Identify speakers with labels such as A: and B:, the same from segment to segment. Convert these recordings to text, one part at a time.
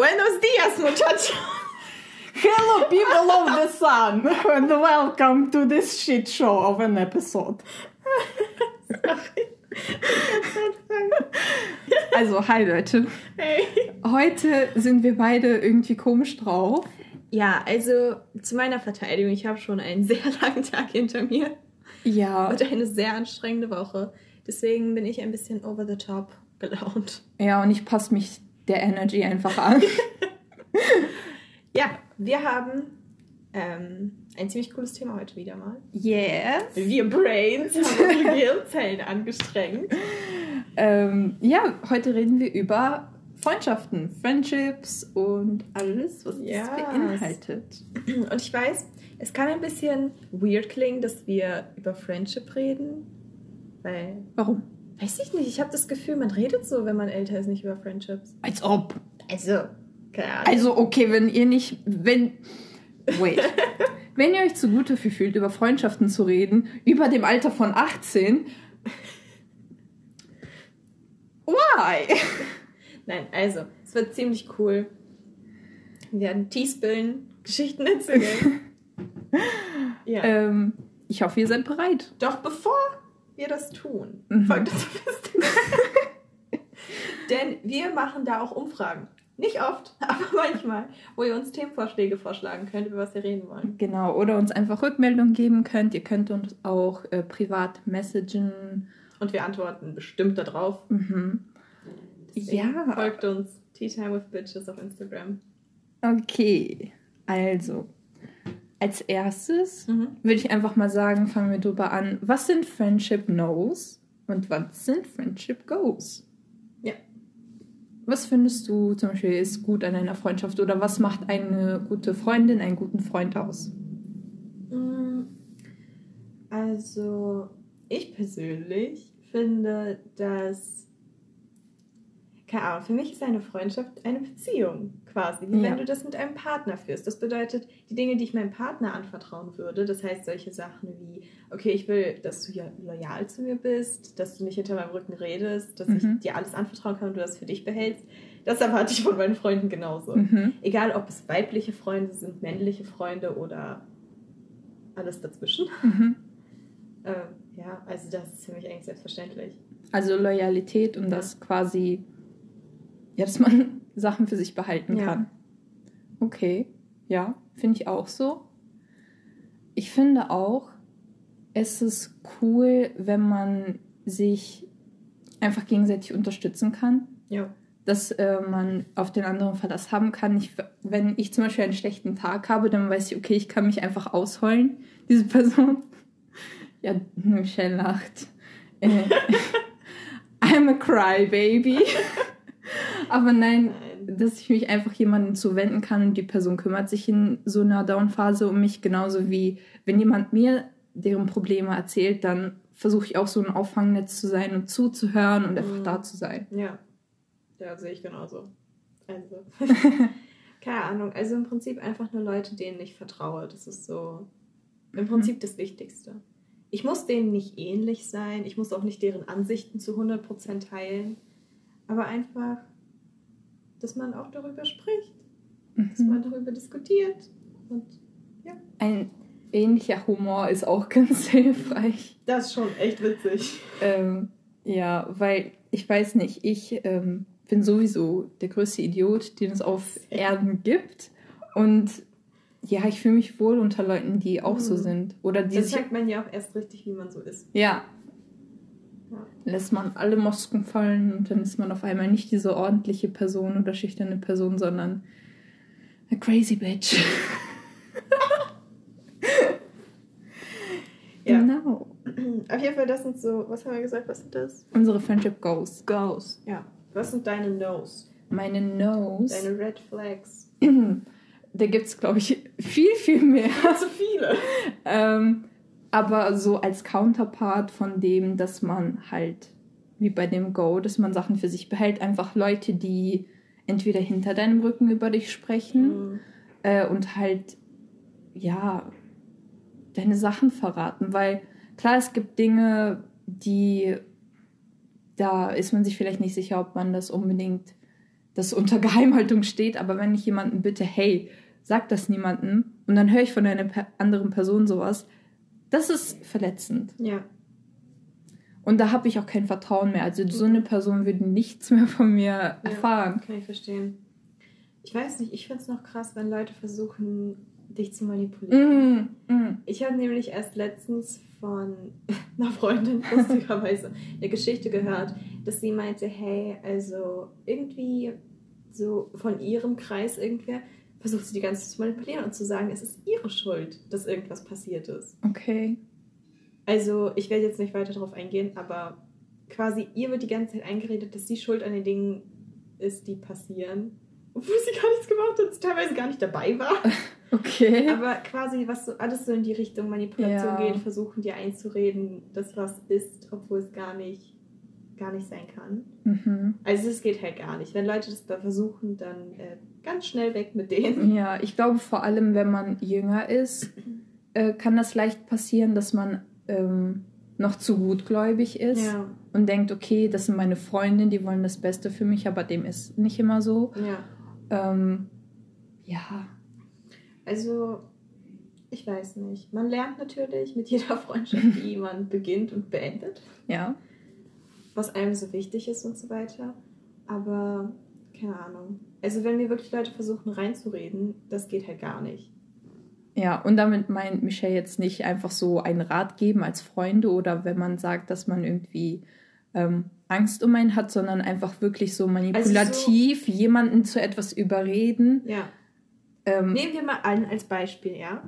A: Buenos dias, muchacho.
B: Hello, people of the sun, and welcome to this shit show of an episode. Also, hi Leute.
A: Hey.
B: Heute sind wir beide irgendwie komisch drauf.
A: Ja, also zu meiner Verteidigung, ich habe schon einen sehr langen Tag hinter mir
B: Ja,
A: und eine sehr anstrengende Woche. Deswegen bin ich ein bisschen over the top gelaunt.
B: ja, und ich passe mich der Energy einfach an.
A: Ja, wir haben ähm, ein ziemlich cooles Thema heute wieder mal.
B: Yes.
A: Wir Brains haben unsere Gehirnzellen angestrengt.
B: Ähm, ja, heute reden wir über Freundschaften, Friendships und alles, was
A: Yes.
B: das beinhaltet.
A: Und ich weiß, es kann ein bisschen weird klingen, dass wir über Friendship reden. Weil,
B: Warum?
A: Weiß ich nicht, ich habe das Gefühl, man redet so, wenn man älter ist, nicht über Friendships.
B: Als ob.
A: Also, keine Ahnung.
B: Also, okay, wenn ihr nicht, wenn, wait, wenn ihr euch zu gut dafür fühlt, über Freundschaften zu reden, über dem Alter von 18, why?
A: Nein, also, es wird ziemlich cool. Wir werden Teespillen, Geschichten erzählen. ja.
B: Ähm, ich hoffe, ihr seid bereit.
A: Doch bevor wir das tun,
B: Mhm.
A: Denn wir machen da auch Umfragen. Nicht oft, aber manchmal, wo ihr uns Themenvorschläge vorschlagen könnt, über was wir reden wollen.
B: Genau, oder uns einfach Rückmeldung geben könnt. Ihr könnt uns auch äh, privat messagen.
A: Und wir antworten bestimmt darauf.
B: Mhm.
A: Deswegen
B: Ja.
A: Folgt uns Tea Time with Bitches auf Instagram.
B: Okay, also, als erstes
A: Mhm.
B: würde ich einfach mal sagen, fangen wir drüber an. Was sind Friendship Knows und was sind Friendship Goes?
A: Ja.
B: Was findest du zum Beispiel ist gut an einer Freundschaft oder was macht eine gute Freundin, einen guten Freund aus?
A: Mm, Also, ich persönlich finde, dass. Keine Ahnung, für mich ist eine Freundschaft eine Beziehung quasi, wie
B: Ja.
A: wenn du das mit einem Partner führst. Das bedeutet, die Dinge, die ich meinem Partner anvertrauen würde, das heißt solche Sachen wie, okay, ich will, dass du ja loyal zu mir bist, dass du nicht hinter meinem Rücken redest, dass
B: Mhm.
A: ich dir alles anvertrauen kann und du das für dich behältst, das erwarte ich von meinen Freunden genauso.
B: Mhm.
A: Egal, ob es weibliche Freunde sind, männliche Freunde oder alles dazwischen.
B: Mhm.
A: Ähm, ja, also das ist für mich eigentlich selbstverständlich.
B: Also Loyalität und
A: Ja.
B: das quasi, ja, dass man Sachen für sich behalten
A: Ja.
B: kann. Okay, ja, finde ich auch so. Ich finde auch, es ist cool, wenn man sich einfach gegenseitig unterstützen kann.
A: Ja.
B: Dass äh, man auf den anderen Verlass haben kann. Ich, wenn ich zum Beispiel einen schlechten Tag habe, dann weiß ich, okay, ich kann mich einfach ausheulen, diese Person. Ja, Michelle lacht. Äh, I'm a crybaby. Aber nein,
A: Nein.
B: Dass ich mich einfach jemandem zuwenden kann und die Person kümmert sich in so einer Down-Phase um mich, genauso wie wenn jemand mir deren Probleme erzählt, dann versuche ich auch so ein Auffangnetz zu sein und zuzuhören und einfach
A: Mhm.
B: da zu sein.
A: Ja. Ja, sehe ich genauso. Also. Keine Ahnung. Also im Prinzip einfach nur Leute, denen ich vertraue. Das ist so im Prinzip das Wichtigste. Ich muss denen nicht ähnlich sein. Ich muss auch nicht deren Ansichten zu 100% teilen. Aber einfach, dass man auch darüber spricht. Dass man
B: Mhm.
A: darüber diskutiert. Und
B: Ein ähnlicher Humor ist auch ganz hilfreich.
A: das ist schon echt witzig.
B: Ähm, ja, weil ich weiß nicht, ich ähm, bin sowieso der größte Idiot, den es auf Erden gibt. Und ja, ich fühle mich wohl unter Leuten, die auch so
A: Mhm.
B: sind. Oder die
A: Das zeigt man ja auch erst richtig, wie man so ist.
B: Ja. Lässt man alle Mosken fallen und dann ist man auf einmal nicht diese ordentliche Person oder schüchterne Person, sondern a crazy bitch.
A: Ja.
B: Genau.
A: Auf jeden Fall, das sind so, was haben wir gesagt, was sind das?
B: Unsere Friendship goes.
A: Goes. Ja. Was sind deine No's?
B: Meine Nose.
A: Deine Red Flags?
B: da gibt es, glaube ich, viel, viel mehr.
A: Zu viele.
B: Ähm, aber so als Counterpart von dem, dass man halt, wie bei dem Go, dass man Sachen für sich behält, einfach Leute, die entweder hinter deinem Rücken über dich sprechen
A: Mhm.
B: äh, und halt, ja, deine Sachen verraten. Weil klar, es gibt Dinge, die, da ist man sich vielleicht nicht sicher, ob man das unbedingt das unter Geheimhaltung steht, aber wenn ich jemanden bitte, hey, sag das niemandem und dann höre ich von einer anderen Person sowas, das ist verletzend.
A: Ja.
B: Und da habe ich auch kein Vertrauen mehr. Also so eine Person würde nichts mehr von mir erfahren.
A: Ja, kann ich verstehen. Ich weiß nicht, ich finde es noch krass, wenn Leute versuchen, dich zu manipulieren.
B: Mm, mm.
A: Ich habe nämlich erst letztens von einer Freundin lustigerweise eine Geschichte gehört, dass sie meinte, hey, also irgendwie so von ihrem Kreis irgendwer versucht sie die ganze Zeit zu manipulieren und zu sagen, es ist ihre Schuld, dass irgendwas passiert ist.
B: Okay.
A: Also ich werde jetzt nicht weiter darauf eingehen, aber quasi ihr wird die ganze Zeit eingeredet, dass sie schuld an den Dingen ist, die passieren. Obwohl sie gar nichts gemacht hat, sie teilweise gar nicht dabei war.
B: Okay.
A: Aber quasi, was so alles so in die Richtung Manipulation
B: Ja.
A: geht, versuchen dir einzureden, dass was ist, obwohl es gar nicht, gar nicht sein kann.
B: Mhm.
A: Also es geht halt gar nicht. Wenn Leute das da versuchen, dann äh, ganz schnell weg mit denen.
B: Ja, ich glaube vor allem, wenn man jünger ist, äh, kann das leicht passieren, dass man ähm, noch zu gutgläubig ist
A: Ja,
B: und denkt, okay, das sind meine Freundinnen, die wollen das Beste für mich, aber dem ist nicht immer so.
A: ja.
B: Ähm, ja,
A: Also, ich weiß nicht. Man lernt natürlich mit jeder Freundschaft, die man beginnt und beendet,
B: ja.
A: was einem so wichtig ist und so weiter. Aber keine Ahnung. Also, wenn mir wirklich Leute versuchen reinzureden, das geht halt gar nicht.
B: Ja, und damit meint Michelle jetzt nicht einfach so einen Rat geben als Freunde oder wenn man sagt, dass man irgendwie ähm, Angst um einen hat, sondern einfach wirklich so manipulativ jemanden zu etwas überreden.
A: Ja.
B: Ähm,
A: Nehmen wir mal an als Beispiel, ja.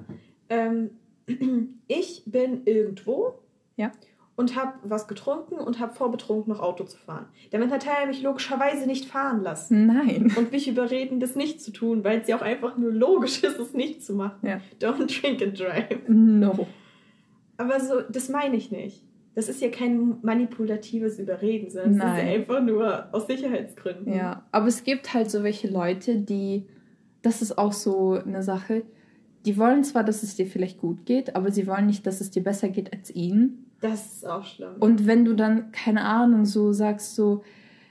A: Ähm, ich bin irgendwo
B: Ja.
A: Und habe was getrunken und habe vorbetrunken noch Auto zu fahren. Damit hat er mich logischerweise nicht fahren lassen
B: Nein.
A: und mich überreden, das nicht zu tun, weil es ja auch einfach nur logisch ist, es nicht zu machen.
B: Ja.
A: Don't drink and drive.
B: No.
A: Aber so, das meine ich nicht. Das ist ja kein manipulatives Überreden, sondern es ist ja einfach nur aus Sicherheitsgründen.
B: Ja, aber es gibt halt so welche Leute, die, das ist auch so eine Sache, die wollen zwar, dass es dir vielleicht gut geht, aber sie wollen nicht, dass es dir besser geht als ihnen.
A: Das ist auch schlimm.
B: Und wenn du dann, keine Ahnung, so sagst so,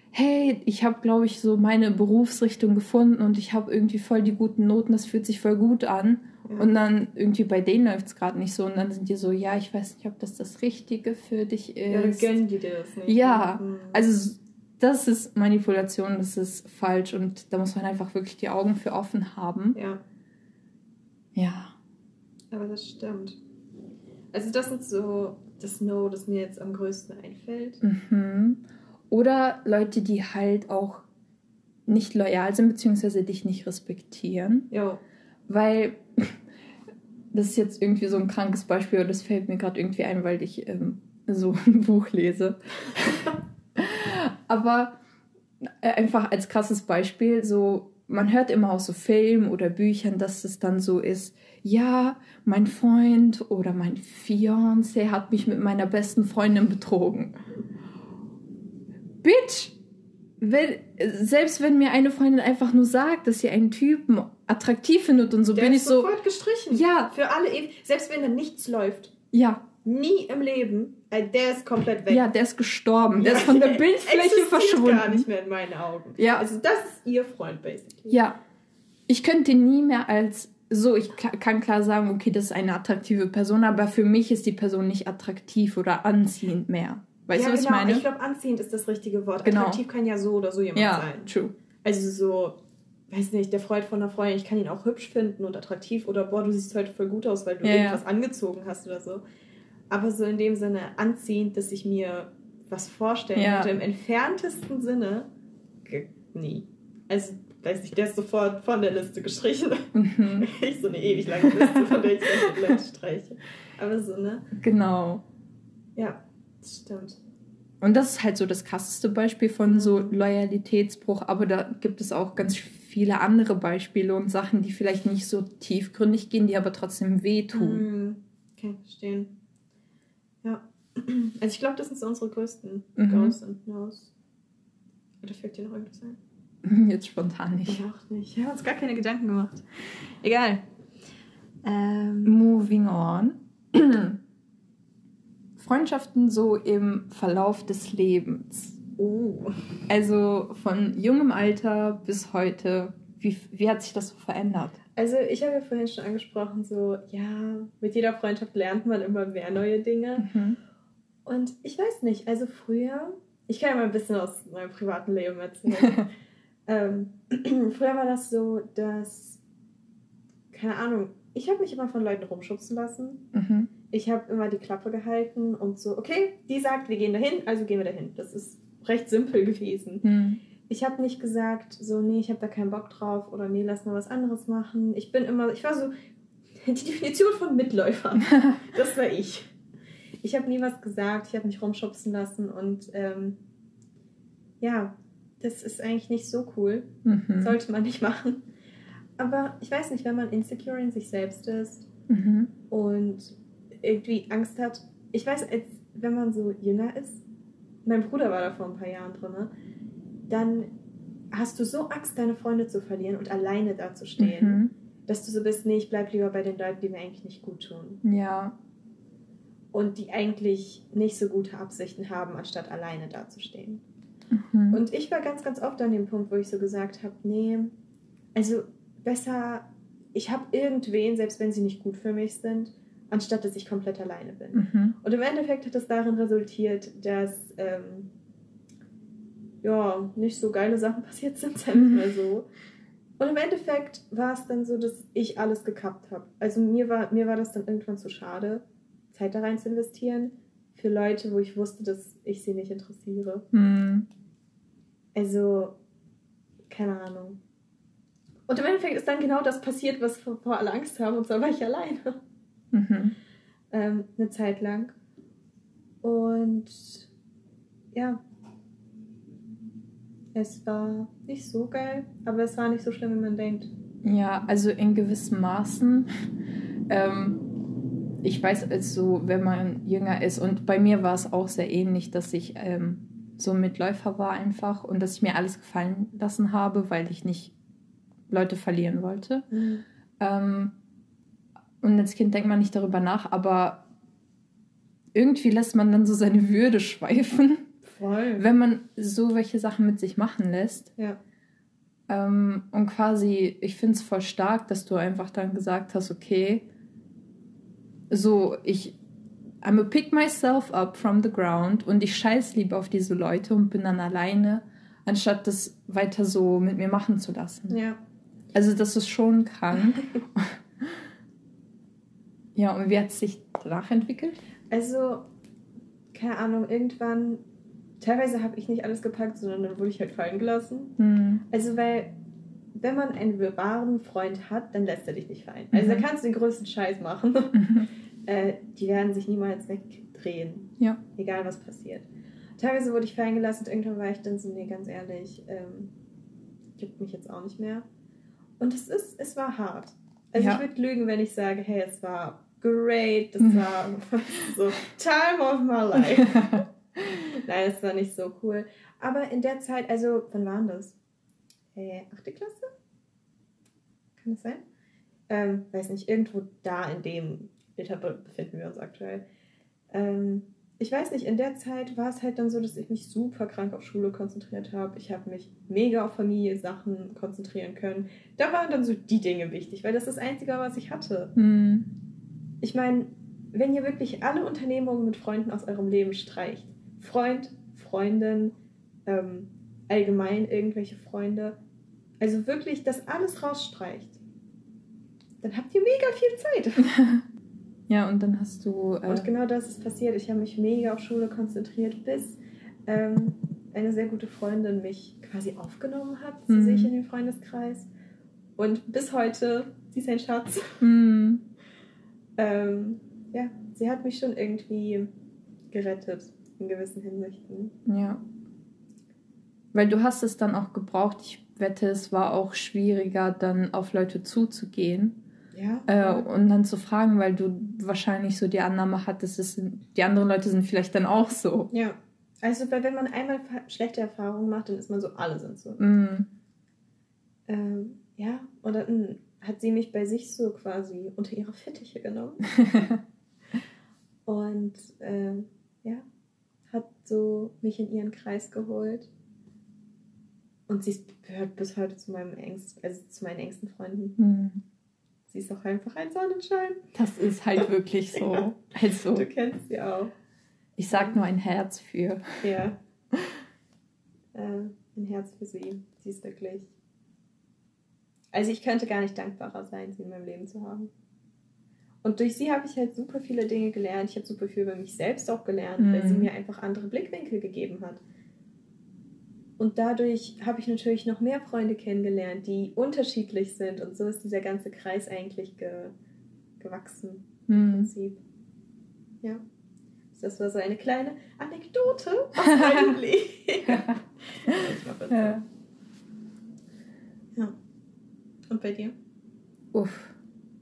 B: hey, ich habe, glaube ich, so meine Berufsrichtung gefunden und ich habe irgendwie voll die guten Noten, das fühlt sich voll gut an.
A: Ja.
B: Und dann irgendwie bei denen läuft es gerade nicht so und dann sind die so, ja, ich weiß nicht, ob das das Richtige für dich
A: ja, dann
B: ist.
A: gönnen die dir das nicht.
B: Ja,
A: Mhm.
B: Also das ist Manipulation, das ist falsch und da muss man einfach wirklich die Augen für offen haben.
A: Ja,
B: Ja.
A: aber das stimmt. Also das sind so das No, das mir jetzt am größten einfällt.
B: Mhm. Oder Leute, die halt auch nicht loyal sind, beziehungsweise dich nicht respektieren.
A: Jo,
B: Weil das ist jetzt irgendwie so ein krankes Beispiel und das fällt mir gerade irgendwie ein, weil ich ähm, so ein Buch lese. Aber äh, einfach als krasses Beispiel, so man hört immer aus so Filmen oder Büchern, dass es dann so ist, ja, mein Freund oder mein Fiancé hat mich mit meiner besten Freundin betrogen. Bitch! Wenn, selbst wenn mir eine Freundin einfach nur sagt, dass sie einen Typen attraktiv findet und so,
A: der
B: bin ich
A: ist
B: so,
A: sofort gestrichen.
B: ja,
A: Für alle ewig. Selbst wenn da nichts läuft.
B: ja,
A: Nie im Leben. Äh, der ist komplett weg.
B: ja, der ist gestorben, der
A: Ja,
B: ist von der Bildfläche verschwunden.
A: gar nicht mehr in meinen Augen.
B: Ja.
A: Also das ist ihr Freund, basically.
B: Ja, ich könnte nie mehr als so, ich ka- kann klar sagen, okay, das ist eine attraktive Person, aber für mich ist die Person nicht attraktiv oder anziehend mehr. Weißt
A: ja,
B: du, was
A: genau.
B: ich meine?
A: Ich glaube, anziehend ist das richtige Wort.
B: Genau.
A: Attraktiv kann ja so oder so jemand
B: ja,
A: sein.
B: true.
A: Also so, weiß nicht, der Freund von einer Freundin, ich kann ihn auch hübsch finden und attraktiv oder boah, du siehst heute voll gut aus, weil du
B: Ja, ja.
A: irgendwas angezogen hast oder so. Aber so in dem Sinne anziehend, dass ich mir was vorstellen
B: Ja.
A: könnte, im entferntesten Sinne, nie. Also, weiß nicht, der ist sofort von der Liste gestrichen.
B: Mhm.
A: ich so eine ewig lange Liste, von der ich Leute streiche. Aber so, ne?
B: Genau.
A: Ja, das stimmt.
B: Und das ist halt so das krasseste Beispiel von so Loyalitätsbruch, aber da gibt es auch ganz viele andere Beispiele und Sachen, die vielleicht nicht so tiefgründig gehen, die aber trotzdem wehtun.
A: Mhm. Kann ich verstehen. Ja. Also ich glaube, das sind so unsere größten
B: Mhm.
A: Goes und Nos. Oder fällt dir noch irgendwas ein?
B: Jetzt spontan nicht.
A: Ich auch nicht. Ich habe uns gar keine Gedanken gemacht. Egal. Ähm,
B: Moving on. Freundschaften so im Verlauf des Lebens.
A: Uh.
B: Also von jungem Alter bis heute, wie, wie hat sich das so verändert?
A: Also ich habe ja vorhin schon angesprochen, so, ja, mit jeder Freundschaft lernt man immer mehr neue Dinge.
B: Mhm.
A: Und ich weiß nicht, also früher, ich kann ja mal ein bisschen aus meinem privaten Leben erzählen. ähm, früher war das so, dass, keine Ahnung, ich habe mich immer von Leuten rumschubsen lassen.
B: Mhm.
A: Ich habe immer die Klappe gehalten und so, okay, die sagt, wir gehen dahin, also gehen wir dahin. Das ist recht simpel gewesen.
B: Mhm.
A: Ich habe nicht gesagt, so, nee, ich habe da keinen Bock drauf oder nee, lass mal was anderes machen. Ich bin immer, ich war so, die Definition von Mitläufer. Das war ich. Ich habe nie was gesagt, ich habe mich rumschubsen lassen und ähm, ja, das ist eigentlich nicht so cool.
B: Mhm.
A: Sollte man nicht machen. Aber ich weiß nicht, wenn man insecure in sich selbst ist
B: Mhm.
A: und irgendwie Angst hat. Ich weiß, als wenn man so jünger ist, mein Bruder war da vor ein paar Jahren drin, ne? dann hast du so Angst, deine Freunde zu verlieren und alleine dazustehen,
B: Mhm.
A: dass du so bist, nee, ich bleib lieber bei den Leuten, die mir eigentlich nicht gut tun
B: Ja.
A: und die eigentlich nicht so gute Absichten haben, anstatt alleine dazustehen.
B: Mhm.
A: Und ich war ganz, ganz oft an dem Punkt, wo ich so gesagt habe, nee, also besser, ich habe irgendwen, selbst wenn sie nicht gut für mich sind, anstatt dass ich komplett alleine bin.
B: Mhm.
A: Und im Endeffekt hat es darin resultiert, dass ähm, ja, nicht so geile Sachen passiert sind, sagen wir mal so. Und im Endeffekt war es dann so, dass ich alles gekappt habe. Also mir war, mir war das dann irgendwann zu schade, Zeit da rein zu investieren für Leute, wo ich wusste, dass ich sie nicht interessiere.
B: Mhm.
A: Also, keine Ahnung. Und im Endeffekt ist dann genau das passiert, was vor alle Angst haben, und zwar war ich alleine.
B: Mhm.
A: ähm, eine Zeit lang. Und ja, es war nicht so geil, aber es war nicht so schlimm, wie man denkt.
B: Ja, also in gewissen Maßen. Ähm, ich weiß, also wenn man jünger ist, und bei mir war es auch sehr ähnlich, dass ich ähm, so ein Mitläufer war einfach und dass ich mir alles gefallen lassen habe, weil ich nicht Leute verlieren wollte. Ähm, und als Kind denkt man nicht darüber nach, aber irgendwie lässt man dann so seine Würde schweifen,
A: Voll.
B: wenn man so welche Sachen mit sich machen lässt.
A: Ja.
B: Ähm, und quasi, ich finde es voll stark, dass du einfach dann gesagt hast, okay, so, ich I'm a pick myself up from the ground und ich scheiß lieber auf diese Leute und bin dann alleine, anstatt das weiter so mit mir machen zu lassen.
A: Ja.
B: Also das ist schon krank. ja, und wie hat es sich danach entwickelt?
A: Also, keine Ahnung, irgendwann, teilweise habe ich nicht alles gepackt, sondern dann wurde ich halt fallen gelassen.
B: Hm.
A: Also, weil, wenn man einen wahren Freund hat, dann lässt er dich nicht fallen. Also,
B: Mhm.
A: da kannst du den größten Scheiß machen.
B: Mhm.
A: äh, die werden sich niemals wegdrehen.
B: Ja.
A: Egal, was passiert. Teilweise wurde ich fallen gelassen und irgendwann war ich dann so, nee, ganz ehrlich, ähm, juckt mich jetzt auch nicht mehr. Und es ist, es war hart. Also
B: Ja.
A: ich würde lügen, wenn ich sage, hey, es war great, das
B: Mhm.
A: war so time of my life. Nein, es war nicht so cool. Aber in der Zeit, also, wann waren das? Äh, achte Klasse? Kann das sein? Ähm, weiß nicht, irgendwo da in dem Be- befinden wir uns aktuell. Ähm, ich weiß nicht, in der Zeit war es halt dann so, dass ich mich super krank auf Schule konzentriert habe. Ich habe mich mega auf Familie-Sachen konzentrieren können. Da waren dann so die Dinge wichtig, weil das das Einzige war, was ich hatte.
B: Hm.
A: Ich meine, wenn ihr wirklich alle Unternehmungen mit Freunden aus eurem Leben streicht, Freund, Freundin, ähm, allgemein irgendwelche Freunde, also wirklich das alles rausstreicht, dann habt ihr mega viel Zeit.
B: Ja, und dann hast du. Äh,
A: Und genau das ist passiert. Ich habe mich mega auf Schule konzentriert, bis ähm, eine sehr gute Freundin mich quasi aufgenommen hat zu
B: Mhm.
A: sich in den Freundeskreis. Und bis heute, sie ist ein Schatz.
B: hm.
A: Ähm, ja, sie hat mich schon irgendwie gerettet in gewissen Hinsichten.
B: Ja. Weil du hast es dann auch gebraucht. Ich wette, es war auch schwieriger, dann auf Leute zuzugehen
A: Ja.
B: äh, und dann zu fragen, weil du wahrscheinlich so die Annahme hattest, es sind, die anderen Leute sind vielleicht dann auch so.
A: ja. Also, weil wenn man einmal schlechte Erfahrungen macht, dann ist man so, alle sind so.
B: Mm.
A: Ähm, ja, und dann hat sie mich bei sich so quasi unter ihre Fittiche genommen. Und ähm, ja, hat so mich in ihren Kreis geholt. Und sie gehört bis heute zu meinem engsten, also zu meinen engsten Freunden.
B: Hm.
A: Sie ist auch einfach ein Sonnenschein.
B: Das ist halt wirklich so.
A: Ja.
B: Also,
A: Du kennst sie auch.
B: ich sag nur ein Herz für.
A: Ja. äh, ein Herz für sie. Sie ist wirklich. Also ich könnte gar nicht dankbarer sein, sie in meinem Leben zu haben. Und durch sie habe ich halt super viele Dinge gelernt. Ich habe super viel über mich selbst auch gelernt, weil sie
B: Mhm.
A: mir einfach andere Blickwinkel gegeben hat. Und dadurch habe ich natürlich noch mehr Freunde kennengelernt, die unterschiedlich sind. Und so ist dieser ganze Kreis eigentlich ge gewachsen. Im
B: Hm.
A: Prinzip. Ja. Das war so eine kleine Anekdote aus meinem Leben.
B: Ja.
A: ja. Und bei dir?
B: Uff.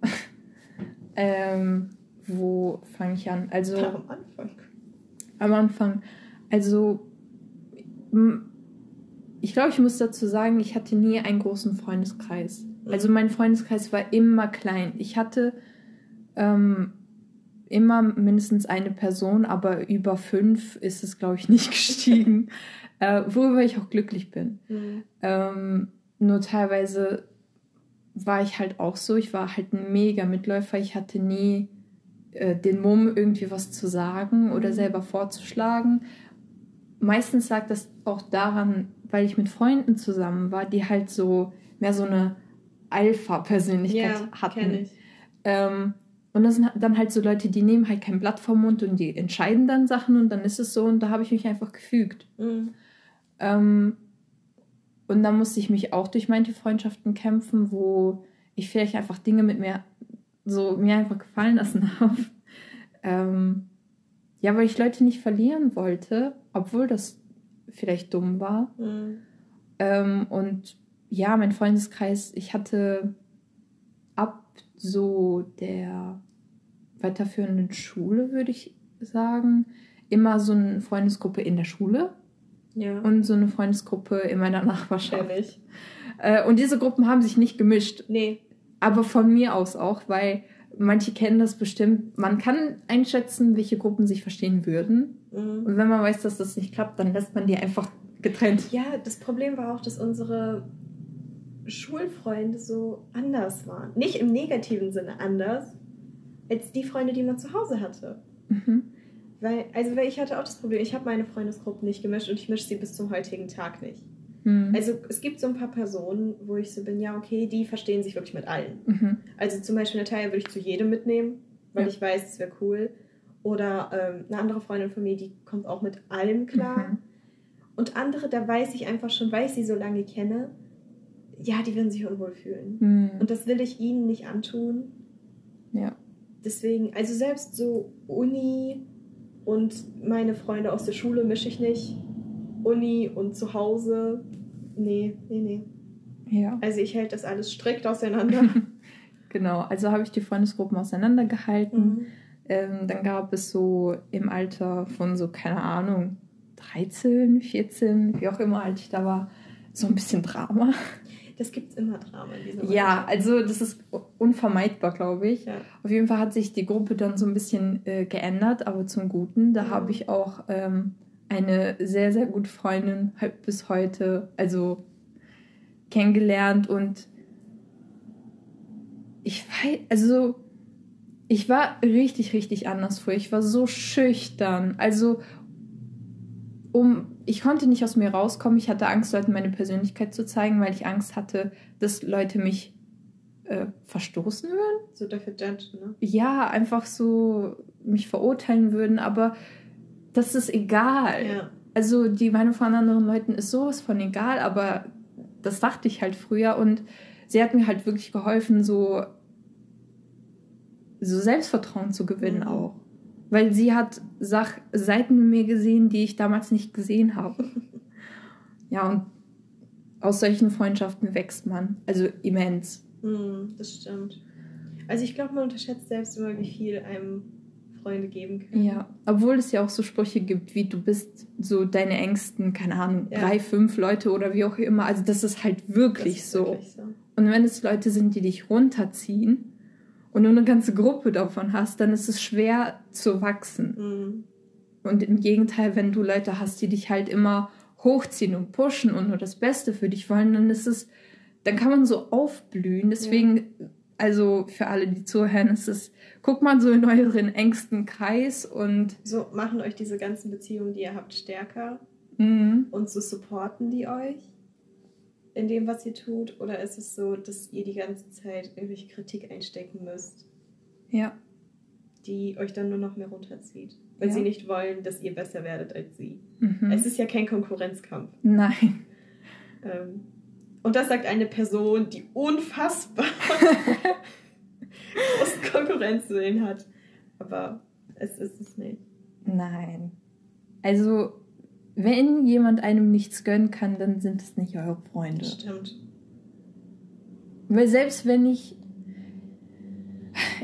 B: ähm, wo fange ich an? Also.
A: Am Anfang.
B: am Anfang. Also, ich glaube, ich muss dazu sagen, ich hatte nie einen großen Freundeskreis.
A: Mhm.
B: Also mein Freundeskreis war immer klein. Ich hatte ähm, immer mindestens eine Person, aber über fünf ist es, glaube ich, nicht gestiegen, äh, worüber ich auch glücklich bin.
A: Mhm.
B: Ähm, nur teilweise war ich halt auch so, ich war halt ein mega Mitläufer. Ich hatte nie äh, den Mumm, irgendwie was zu sagen oder
A: Mhm.
B: selber vorzuschlagen. Meistens lag das auch daran, weil ich mit Freunden zusammen war, die halt so mehr so eine Alpha-Persönlichkeit
A: Ja,
B: hatten. Ähm, und das sind dann halt so Leute, die nehmen halt kein Blatt vom Mund und die entscheiden dann Sachen und dann ist es so und da habe ich mich einfach gefügt.
A: Mhm.
B: Ähm, und dann musste ich mich auch durch manche Freundschaften kämpfen, wo ich vielleicht einfach Dinge mit mir so mir einfach gefallen lassen habe. Ähm, ja, weil ich Leute nicht verlieren wollte, obwohl das vielleicht dumm war.
A: Mhm.
B: Ähm, und ja, mein Freundeskreis, ich hatte ab so der weiterführenden Schule, würde ich sagen, immer so eine Freundesgruppe in der Schule
A: Ja.
B: und so eine Freundesgruppe in meiner Nachbarschaft.
A: Kenn ich.
B: Äh, und diese Gruppen haben sich nicht gemischt,
A: Nee.
B: aber von mir aus auch, weil manche kennen das bestimmt. Man kann einschätzen, welche Gruppen sich verstehen würden.
A: Mhm.
B: Und wenn man weiß, dass das nicht klappt, dann lässt man die einfach getrennt.
A: Ja, das Problem war auch, dass unsere Schulfreunde so anders waren. Nicht im negativen Sinne anders, als die Freunde, die man zu Hause hatte.
B: Mhm.
A: Weil, also weil ich hatte auch das Problem, ich habe meine Freundesgruppen nicht gemischt und ich mische sie bis zum heutigen Tag nicht.
B: Mhm.
A: Also es gibt so ein paar Personen, wo ich so bin, ja, okay, die verstehen sich wirklich mit allen.
B: Mhm.
A: Also zum Beispiel Natalia würde ich zu jedem mitnehmen, weil
B: Ja.
A: ich weiß, es wäre cool. Oder ähm, eine andere Freundin von mir, die kommt auch mit allem klar.
B: Mhm.
A: Und andere, da weiß ich einfach schon, weil ich sie so lange kenne, ja, die würden sich unwohl fühlen.
B: Mhm.
A: Und das will ich ihnen nicht antun.
B: Ja.
A: Deswegen, also selbst so Uni und meine Freunde aus der Schule mische ich nicht. Uni und zu Hause, nee, nee, nee.
B: Ja.
A: Also ich hält das alles strikt auseinander.
B: Genau, also habe ich die Freundesgruppen auseinandergehalten.
A: Mhm.
B: Ähm, dann gab es so im Alter von so, keine Ahnung, 13, 14, wie auch immer alt ich da war, so ein bisschen Drama.
A: Das gibt's immer Drama in diesem
B: Ja, also das ist unvermeidbar, glaube ich.
A: Ja.
B: Auf jeden Fall hat sich die Gruppe dann so ein bisschen äh, geändert, aber zum Guten. Da
A: Mhm.
B: habe ich auch ähm, eine sehr, sehr gute Freundin bis heute, also kennengelernt und ich weiß, also ich war richtig, richtig anders früher. Ich war so schüchtern. Also um, ich konnte nicht aus mir rauskommen. Ich hatte Angst, Leuten meine Persönlichkeit zu zeigen, weil ich Angst hatte, dass Leute mich äh, verstoßen würden.
A: So dafür judge, ne?
B: Ja, einfach so mich verurteilen würden, aber das ist egal.
A: Ja.
B: Also die Meinung von anderen Leuten ist sowas von egal, aber das dachte ich halt früher und sie hat mir halt wirklich geholfen, so, so Selbstvertrauen zu gewinnen
A: Mhm.
B: auch. Weil sie hat Sach Seiten in mir gesehen, die ich damals nicht gesehen habe. ja, und aus solchen Freundschaften wächst man. Also immens.
A: Hm, das stimmt. Also ich glaube, man unterschätzt selbst immer, wie viel einem Freunde geben können.
B: Ja, obwohl es ja auch so Sprüche gibt, wie du bist so deine engsten, keine Ahnung,
A: Ja.
B: drei, fünf Leute oder wie auch immer. Also das ist halt wirklich
A: ist
B: so.
A: Wirklich so.
B: Und wenn es Leute sind, die dich runterziehen und du eine ganze Gruppe davon hast, dann ist es schwer zu wachsen.
A: Hm.
B: Und im Gegenteil, wenn du Leute hast, die dich halt immer hochziehen und pushen und nur das Beste für dich wollen, dann ist es, dann kann man so aufblühen. Deswegen, ja. Also für alle, die zuhören, ist es, guckt mal so in euren engsten Kreis und.
A: So machen euch diese ganzen Beziehungen, die ihr habt, stärker. Mhm. Und so supporten die euch in dem, was ihr tut? Oder ist es so, dass ihr die ganze Zeit irgendwelche Kritik einstecken müsst? Ja. Die euch dann nur noch mehr runterzieht? Weil ja. sie nicht wollen, dass ihr besser werdet als sie. Mhm. Es ist ja kein Konkurrenzkampf. Nein. Ähm, und das sagt eine Person, die unfassbar große Konkurrenzwillen hat. Aber es ist es nicht.
B: Nein. Also wenn jemand einem nichts gönnen kann, dann sind es nicht eure Freunde. Stimmt. Weil selbst wenn ich.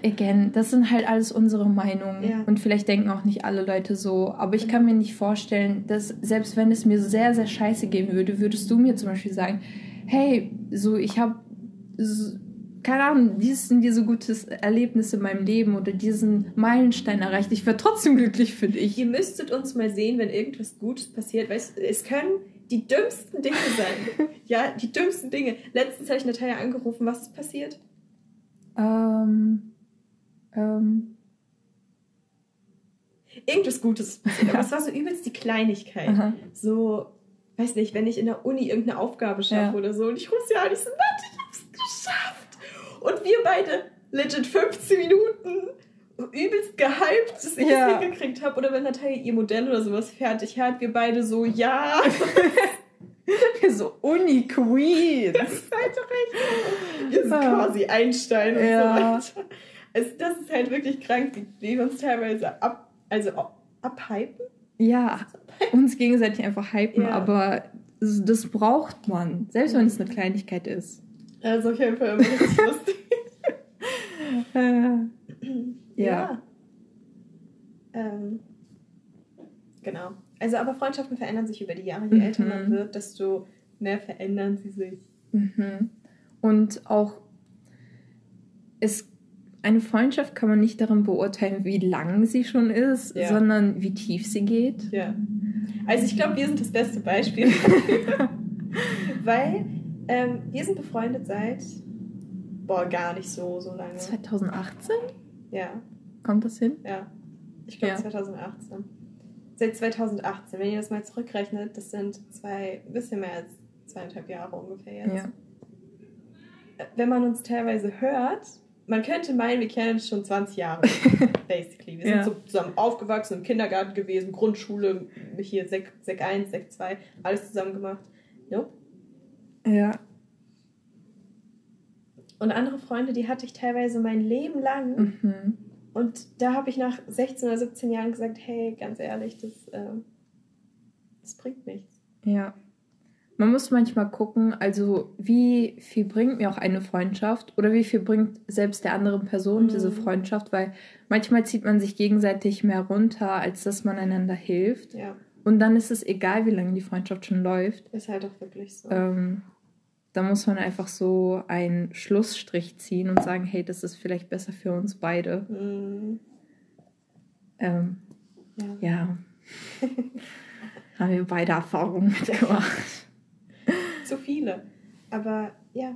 B: Again, das sind halt alles unsere Meinungen. Ja. Und vielleicht denken auch nicht alle Leute so. Aber ich kann mir nicht vorstellen, dass selbst wenn es mir sehr, sehr scheiße gehen würde, würdest du mir zum Beispiel sagen, hey, so ich habe keine Ahnung, dies sind diese gutes Erlebnis in meinem Leben oder diesen Meilenstein erreicht. Ich wäre trotzdem glücklich für dich.
A: Ihr müsstet uns mal sehen, wenn irgendwas Gutes passiert. Weißt, es können die dümmsten Dinge sein. ja, die dümmsten Dinge. Letztens habe ich Natalia angerufen. Was ist passiert? Ähm. Ähm. Irgendwas Gutes passiert. Aber es war so übelst die Kleinigkeit. Aha. So, weiß nicht, wenn ich in der Uni irgendeine Aufgabe schaffe ja. oder so und ich rufe sie an, ich so, Nat, ich hab's geschafft. Und wir beide legit 15 Minuten übelst gehypt, dass ich ja. es hingekriegt habe. Oder wenn Natalia ihr Modell oder sowas fertig hat, wir beide so, ja.
B: so Uni-Queen.
A: Das ist halt recht. Wir sind ah. quasi Einstein und ja. so weiter. Also das ist halt wirklich krank, wie wir uns teilweise ab, also abhypen.
B: Ja, uns gegenseitig einfach hypen, ja. aber das braucht man, selbst wenn es eine Kleinigkeit ist. Also auf jeden Fall immer richtig lustig.
A: ja. ja. Ähm, genau. Also aber Freundschaften verändern sich über die Jahre. Je mhm. älter man wird, desto mehr verändern sie sich.
B: Mhm. Und auch es eine Freundschaft kann man nicht darin beurteilen, wie lang sie schon ist, ja. sondern wie tief sie geht.
A: Ja. Also ich glaube, wir sind das beste Beispiel. Weil ähm, wir sind befreundet seit, boah, gar nicht so, so lange.
B: 2018? Ja. Kommt das hin?
A: Ja. Ich glaube ja. 2018. Seit 2018, wenn ihr das mal zurückrechnet, das sind zwei, ein bisschen mehr als zweieinhalb Jahre ungefähr jetzt. Ja. Äh, wenn man uns teilweise hört, man könnte meinen, wir kennen uns schon 20 Jahre, basically. Wir sind ja. so zusammen aufgewachsen, im Kindergarten gewesen, Grundschule, hier Sek, Sek 1, Sek 2, alles zusammen gemacht. Nope. Ja. Und andere Freunde, die hatte ich teilweise mein Leben lang. Mhm. Und da habe ich nach 16 oder 17 Jahren gesagt, hey, ganz ehrlich, das, äh, das bringt nichts.
B: Ja. Man muss manchmal gucken, also wie viel bringt mir auch eine Freundschaft oder wie viel bringt selbst der anderen Person mhm. diese Freundschaft, weil manchmal zieht man sich gegenseitig mehr runter, als dass man einander hilft. Ja. Und dann ist es egal, wie lange die Freundschaft schon läuft.
A: Ist halt auch wirklich so.
B: Ähm, da muss man einfach so einen Schlussstrich ziehen und sagen, hey, das ist vielleicht besser für uns beide. Mhm. Ähm, ja. ja. Haben wir beide Erfahrungen mitgemacht.
A: Zu viele. Aber ja,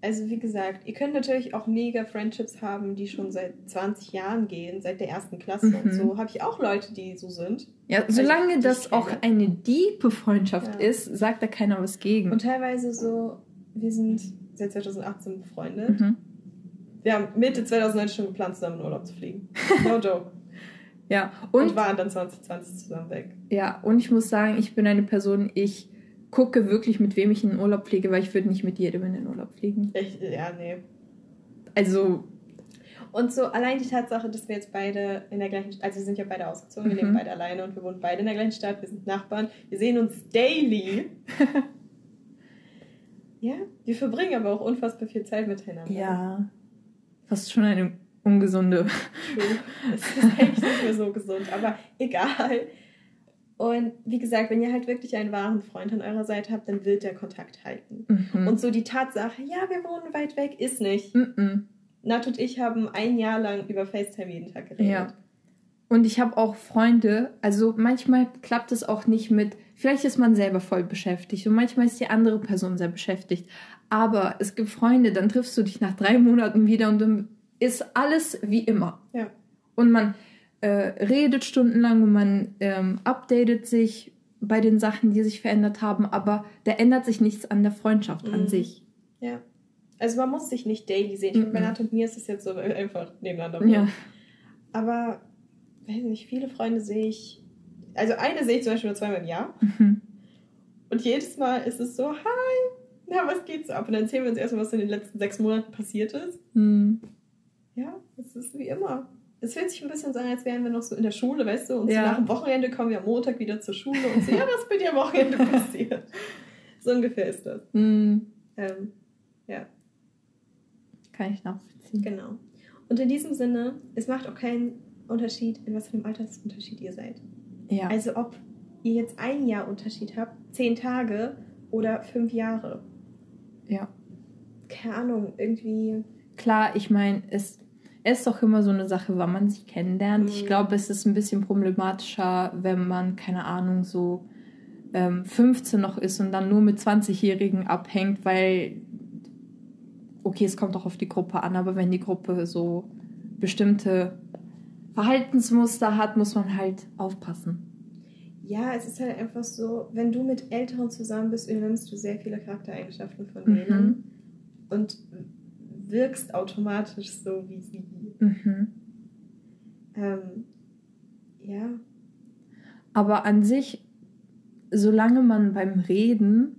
A: also wie gesagt, ihr könnt natürlich auch mega Friendships haben, die schon seit 20 Jahren gehen, seit der ersten Klasse mhm. und so. Habe ich auch Leute, die so sind.
B: Ja, solange also, das auch eine diepe Freundschaft ja. ist, sagt da keiner was gegen.
A: Und teilweise so, wir sind seit 2018 befreundet. Mhm. Wir haben Mitte 2019 schon geplant, zusammen in Urlaub zu fliegen. No joke. ja, und, und waren dann 2020 zusammen weg.
B: Ja, und ich muss sagen, ich bin eine Person, ich gucke wirklich, mit wem ich in den Urlaub fliege, weil ich würde nicht mit jedem in den Urlaub fliegen.
A: Ich, ja, nee.
B: Also.
A: Und so allein die Tatsache, dass wir jetzt beide in der gleichen, also wir sind ja beide ausgezogen, mhm. wir leben beide alleine und wir wohnen beide in der gleichen Stadt, wir sind Nachbarn, wir sehen uns daily. Ja, wir verbringen aber auch unfassbar viel Zeit miteinander.
B: Ja. Fast schon eine ungesunde.
A: True. Es ist eigentlich nicht mehr so gesund, aber egal. Und wie gesagt, wenn ihr halt wirklich einen wahren Freund an eurer Seite habt, dann wird der Kontakt halten. Mhm. Und so die Tatsache, ja, wir wohnen weit weg, ist nicht. Mhm. Nat und ich haben ein Jahr lang über FaceTime jeden Tag geredet. Ja.
B: Und ich habe auch Freunde, also manchmal klappt es auch nicht mit, vielleicht ist man selber voll beschäftigt und manchmal ist die andere Person sehr beschäftigt. Aber es gibt Freunde, dann triffst du dich nach drei Monaten wieder und dann ist alles wie immer.
A: Ja.
B: Und man äh, redet stundenlang und man ähm, updatet sich bei den Sachen, die sich verändert haben, aber da ändert sich nichts an der Freundschaft an
A: Mhm.
B: sich.
A: Ja. Also man muss sich nicht daily sehen. Ich
B: Mhm.
A: bei Nat und mir ist es jetzt so, einfach nebeneinander.
B: Ja.
A: Aber, weiß nicht, viele Freunde sehe ich. Also eine sehe ich zum Beispiel nur zweimal im Jahr.
B: Mhm.
A: Und jedes Mal ist es so, hi, na, was geht so ab? Und dann erzählen wir uns erstmal, was in den letzten sechs Monaten passiert ist.
B: Mhm.
A: Ja, es ist wie immer. Es fühlt sich ein bisschen so an, als wären wir noch so in der Schule, weißt du? Und
B: Ja.
A: so nach dem Wochenende kommen wir am Montag wieder zur Schule und so, ja, was bei dir am Wochenende passiert? So ungefähr ist das.
B: Mhm.
A: Ähm, ja,
B: Kann ich nachvollziehen.
A: genau. Und in diesem Sinne, es macht auch keinen Unterschied, in was für einem Altersunterschied ihr seid.
B: Ja.
A: Also ob ihr jetzt ein Jahr Unterschied habt, zehn Tage oder fünf Jahre.
B: ja.
A: Keine Ahnung, irgendwie.
B: Klar, ich meine, es ist doch immer so eine Sache, wann man sich kennenlernt. Ich
A: Mhm.
B: glaube, es ist ein bisschen problematischer, wenn man, keine Ahnung, so ähm, 15 noch ist und dann nur mit 20-Jährigen abhängt, weil, okay, es kommt auch auf die Gruppe an, aber wenn die Gruppe so bestimmte Verhaltensmuster hat, muss man halt aufpassen.
A: Ja, es ist halt einfach so, wenn du mit Älteren zusammen bist, übernimmst du sehr viele Charaktereigenschaften von
B: Mhm.
A: denen und wirkst automatisch so wie sie.
B: Mhm.
A: Ähm, ja,
B: Aber an sich, solange man beim Reden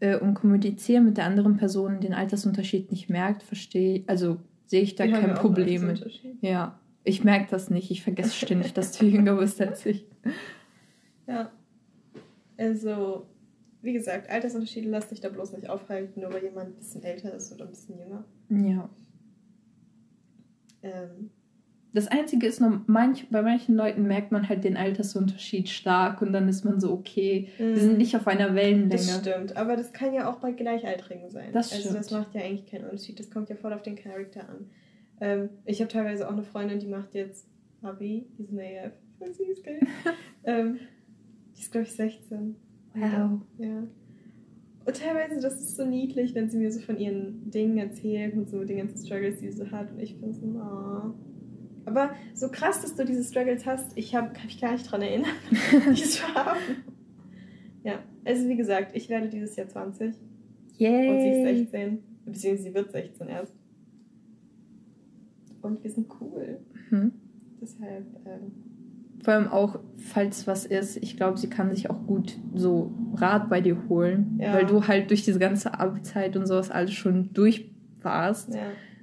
B: äh, und Kommunizieren mit der anderen Person den Altersunterschied nicht merkt, verstehe ich, also sehe ich da
A: wir
B: kein Problem mit. Ja, ich merke das nicht. Ich vergesse ständig, dass du jünger bist als ich.
A: Ja. Also, wie gesagt, Altersunterschiede lass dich da bloß nicht aufhalten, nur weil jemand ein bisschen älter ist oder ein bisschen jünger.
B: Ja.
A: Ähm,
B: Das Einzige ist nur, manch, bei manchen Leuten merkt man halt den Altersunterschied stark und dann ist man so, okay, wir sind nicht auf einer Wellenlänge.
A: Das stimmt, aber das kann ja auch bei Gleichaltrigen sein.
B: Das
A: Also das
B: stimmt.
A: macht ja eigentlich keinen Unterschied. Das kommt ja voll auf den Charakter an. Ähm, ich habe teilweise auch eine Freundin, die macht jetzt Abi, die ist eine AF. Voll süß, gell? ähm, die ist, glaube ich, 16.
B: Wow.
A: Ja. Und teilweise, das ist so niedlich, wenn sie mir so von ihren Dingen erzählt und so den ganzen Struggles, die sie so hat. Und ich bin so, oh. Aber so krass, dass du diese Struggles hast, ich habe kann mich gar nicht dran erinnern, die zu haben. Ja, also wie gesagt, ich werde dieses Jahr 20 und sie ist
B: Yay.
A: 16. Beziehungsweise sie wird 16 erst. Und wir sind cool.
B: Mhm.
A: Deshalb, ähm,
B: Vor allem auch, falls was ist, ich glaube, sie kann sich auch gut so Rat bei dir holen,
A: Ja.
B: weil du halt durch diese ganze Abi-Zeit und sowas alles schon durch warst.
A: ja.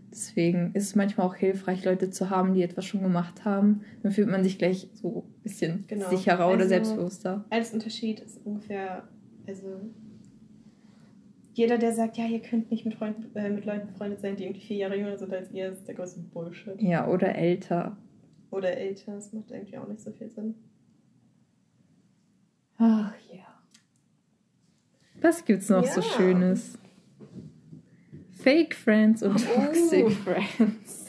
B: Deswegen ist es manchmal auch hilfreich, Leute zu haben, die etwas schon gemacht haben. Dann fühlt man sich gleich so ein bisschen
A: Genau.
B: sicherer oder
A: Also-
B: selbstbewusster.
A: Als Unterschied ist ungefähr, also jeder, der sagt, ja, ihr könnt nicht mit, Freunden, äh, mit Leuten befreundet sein, die irgendwie vier Jahre jünger sind als ihr, ist der größte Bullshit.
B: Ja, oder älter.
A: Oder älter, das macht irgendwie auch nicht so viel Sinn.
B: Ach ja. Was gibt's noch so
A: Ja.
B: Schönes? Fake Friends und
A: Oh.
B: Toxic Friends.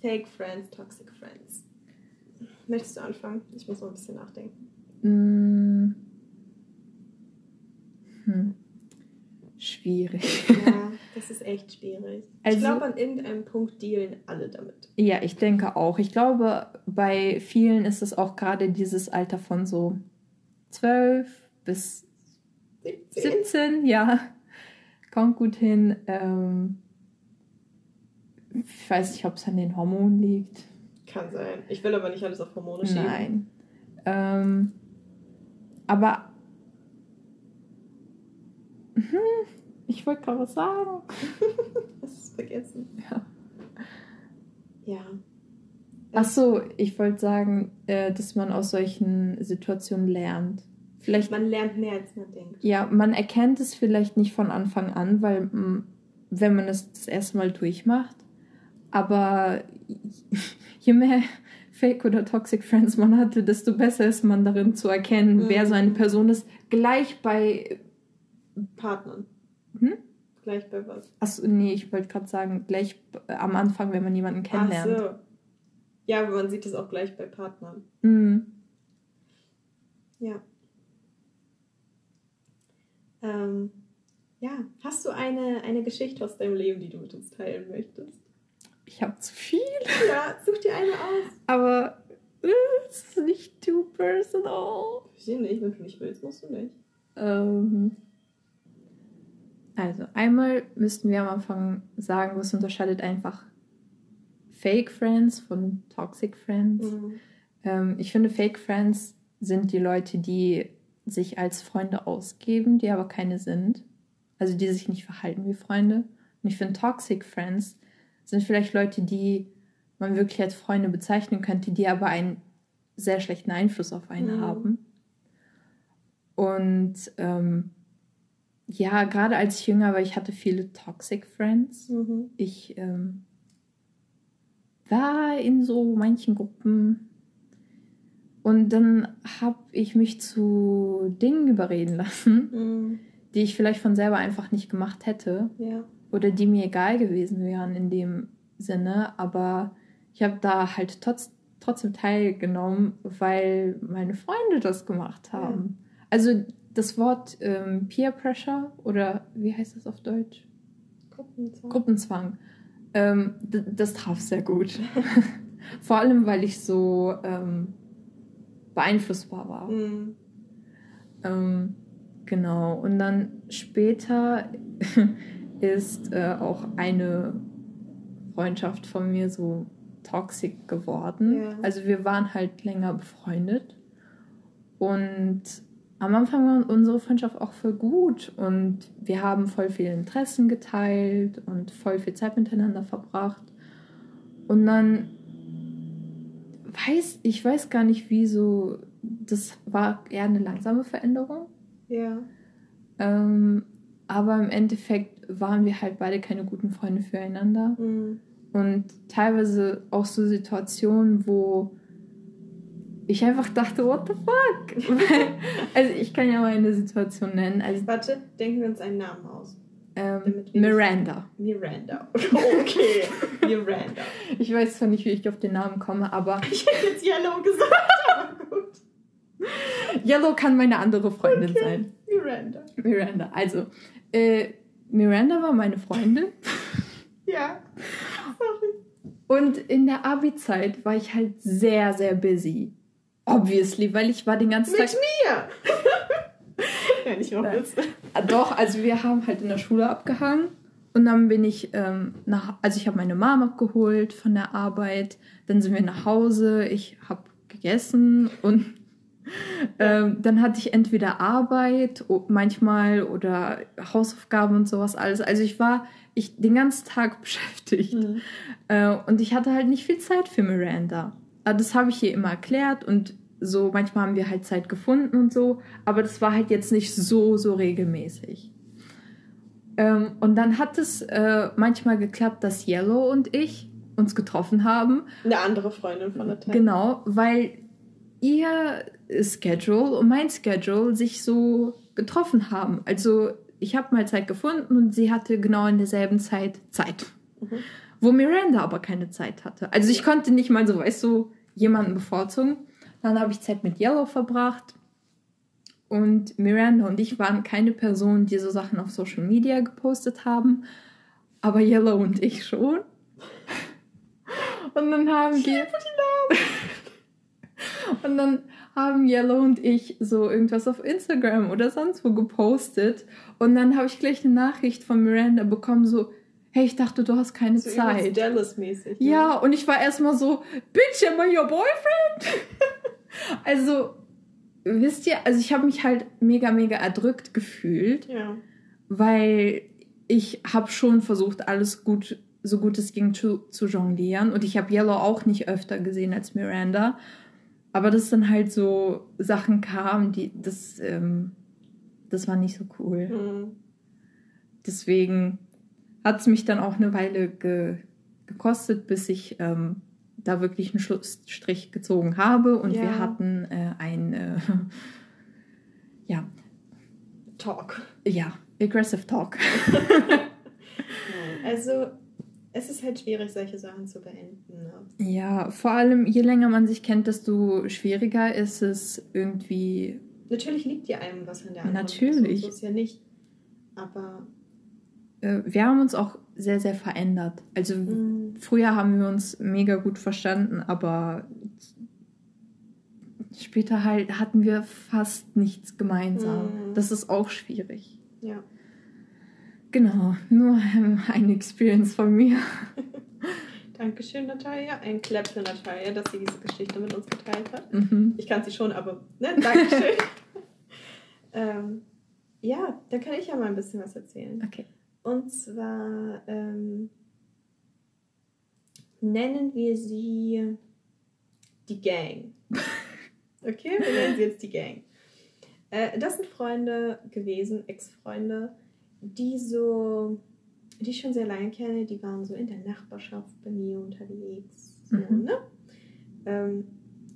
A: Fake Friends, Toxic Friends. Möchtest du anfangen? Ich muss noch ein bisschen nachdenken.
B: Mm. Hm. Schwierig.
A: Ja, das ist echt schwierig.
B: Also-
A: ich glaube, an irgendeinem Punkt dealen alle damit.
B: Ja, ich denke auch. Ich glaube, bei vielen ist es auch gerade dieses Alter von so 12 bis
A: 17?
B: 17, ja. Kommt gut hin. Ähm, ich weiß nicht, ob es an den Hormonen liegt.
A: Kann sein. Ich will aber nicht alles auf Hormone schieben.
B: Nein. Ähm, aber ich wollte gerade was sagen.
A: Hast es vergessen?
B: Ja.
A: Ja.
B: Ach so, ich wollte sagen, äh, dass man aus solchen Situationen lernt. Vielleicht,
A: Man lernt mehr, als man denkt.
B: ja, man erkennt es vielleicht nicht von Anfang an, weil wenn man es das erste Mal durchmacht, aber je mehr Fake oder Toxic Friends man hatte, desto besser ist man darin zu erkennen,
A: Mhm.
B: wer so eine Person ist. Gleich bei,
A: Partnern.
B: Hm?
A: Gleich bei was?
B: achso, nee, ich wollte gerade sagen, gleich am Anfang, wenn man jemanden kennenlernt.
A: Ach Ja, aber man sieht das auch gleich bei Partnern.
B: Mhm.
A: Ja. Ähm, ja, hast du eine, eine Geschichte aus deinem Leben, die du mit uns teilen möchtest?
B: Ich habe zu viel.
A: Ja, such dir eine aus.
B: Aber äh, es ist nicht too personal.
A: Ich nicht, wenn du nicht willst, musst du nicht.
B: Ähm, also, einmal müssten wir am Anfang sagen, was unterscheidet einfach Fake Friends von Toxic Friends.
A: Mhm.
B: Ähm, ich finde, Fake Friends sind die Leute, die sich als Freunde ausgeben, die aber keine sind. Also die sich nicht verhalten wie Freunde. Und ich finde, Toxic Friends sind vielleicht Leute, die man wirklich als Freunde bezeichnen könnte, die aber einen sehr schlechten Einfluss auf einen
A: Mhm.
B: haben. Und ähm, ja, gerade als ich jünger war, ich hatte viele Toxic Friends.
A: Mhm.
B: Ich ähm, war in so manchen Gruppen und dann habe ich mich zu Dingen überreden lassen,
A: Mhm.
B: die ich vielleicht von selber einfach nicht gemacht hätte
A: Ja.
B: oder die mir egal gewesen wären in dem Sinne, aber ich habe da halt trotz, trotzdem teilgenommen, weil meine Freunde das gemacht haben. Also das Wort ähm, Peer Pressure oder wie heißt das auf Deutsch?
A: Gruppenzwang.
B: Gruppenzwang. Ähm, das traf sehr gut. Vor allem, weil ich so ähm, beeinflussbar war.
A: Mhm.
B: Ähm, genau. Und dann später ist äh, auch eine Freundschaft von mir so toxisch geworden.
A: Ja.
B: Also wir waren halt länger befreundet. Und am Anfang war unsere Freundschaft auch voll gut und wir haben voll viele Interessen geteilt und voll viel Zeit miteinander verbracht. Und dann weiß ich weiß gar nicht, wieso das war eher eine langsame Veränderung.
A: Ja.
B: Ähm, aber im Endeffekt waren wir halt beide keine guten Freunde füreinander.
A: Mhm.
B: Und teilweise auch so Situationen, wo ich einfach dachte, what the fuck? Also ich kann ja mal eine Situation nennen. Also
A: Warte, denken wir uns einen Namen aus.
B: ähm, Miranda.
A: Miranda. Okay, Miranda.
B: Ich weiß zwar nicht, wie ich auf den Namen komme, aber
A: Ich hätte jetzt Yellow gesagt, aber gut.
B: Yellow kann meine andere Freundin
A: Okay.
B: sein.
A: Miranda.
B: Miranda. Also, äh, Miranda war meine Freundin.
A: Ja. Sorry.
B: Und in der Abi-Zeit war ich halt sehr, sehr busy. Obviously, weil ich war den ganzen
A: Mit
B: Tag.
A: mir! ja, nicht jetzt.
B: Ah, Doch, also wir haben halt in der Schule abgehangen. Und dann bin ich ähm, nach, also ich habe meine Mom abgeholt von der Arbeit. Dann sind wir nach Hause. Ich habe gegessen und ähm, dann hatte ich entweder Arbeit manchmal oder Hausaufgaben und sowas alles. Also ich war ich den ganzen Tag beschäftigt.
A: Mhm.
B: Äh, und ich hatte halt nicht viel Zeit für Miranda. Aber das habe ich ihr immer erklärt und so manchmal haben wir halt Zeit gefunden und so, aber das war halt jetzt nicht so, so regelmäßig. Ähm, und dann hat es äh, manchmal geklappt, dass Yellow und ich uns getroffen haben.
A: Eine andere Freundin von der Tat.
B: Genau, weil ihr Schedule und mein Schedule sich so getroffen haben. Also ich habe mal Zeit gefunden und sie hatte genau in derselben Zeit Zeit.
A: Mhm.
B: Wo Miranda aber keine Zeit hatte. Also ich konnte nicht mal so, weißt du, jemanden bevorzugen. Dann habe ich Zeit mit Yellow verbracht. Und Miranda und ich waren keine Personen, die so Sachen auf Social Media gepostet haben. Aber Yellow und ich schon. Und dann haben wir. Und dann haben Yellow und ich so irgendwas auf Instagram oder sonst wo gepostet. Und dann habe ich gleich eine Nachricht von Miranda bekommen, so, hey, ich dachte, du hast keine
A: So
B: Zeit.
A: Dallas-mäßig. ne?
B: Ja, und ich war erstmal so, Bitch, am I your boyfriend? also, wisst ihr, also ich habe mich halt mega, mega erdrückt gefühlt,
A: Ja.
B: weil ich habe schon versucht, alles gut, so gut es ging zu, zu jonglieren. Und ich habe Yellow auch nicht öfter gesehen als Miranda. Aber dass dann halt so Sachen kamen, die, das, ähm, das war nicht so cool.
A: Mhm.
B: Deswegen hat es mich dann auch eine Weile ge gekostet, bis ich ähm, da wirklich einen Schlussstrich gezogen habe und
A: Ja.
B: wir hatten äh, ein äh, ja
A: Talk.
B: ja aggressive Talk.
A: Also, es ist halt schwierig, solche Sachen zu beenden. Ne?
B: Ja, vor allem je länger man sich kennt, desto schwieriger ist es irgendwie.
A: Natürlich liegt ja einem was an der anderen
B: Natürlich.
A: So ist ja nicht. Aber
B: wir haben uns auch sehr, sehr verändert. Also
A: mm,
B: früher haben wir uns mega gut verstanden, aber später halt hatten wir fast nichts gemeinsam.
A: Mhm.
B: Das ist auch schwierig.
A: ja.
B: Genau, nur ähm, eine Experience von mir.
A: Dankeschön, Natalia. Ein Clap für Natalia, dass sie diese Geschichte mit uns geteilt hat.
B: Mhm.
A: Ich kann sie schon, aber ne? Dankeschön. ähm, ja, da kann ich ja mal ein bisschen was erzählen.
B: Okay.
A: Und zwar ähm, nennen wir sie die Gang. Okay, wir nennen sie jetzt die Gang. Äh, das sind Freunde gewesen, Ex-Freunde, die so, die ich schon sehr lange kenne, die waren so in der Nachbarschaft bei mir unterwegs. So,
B: Mhm.
A: ne? Ähm,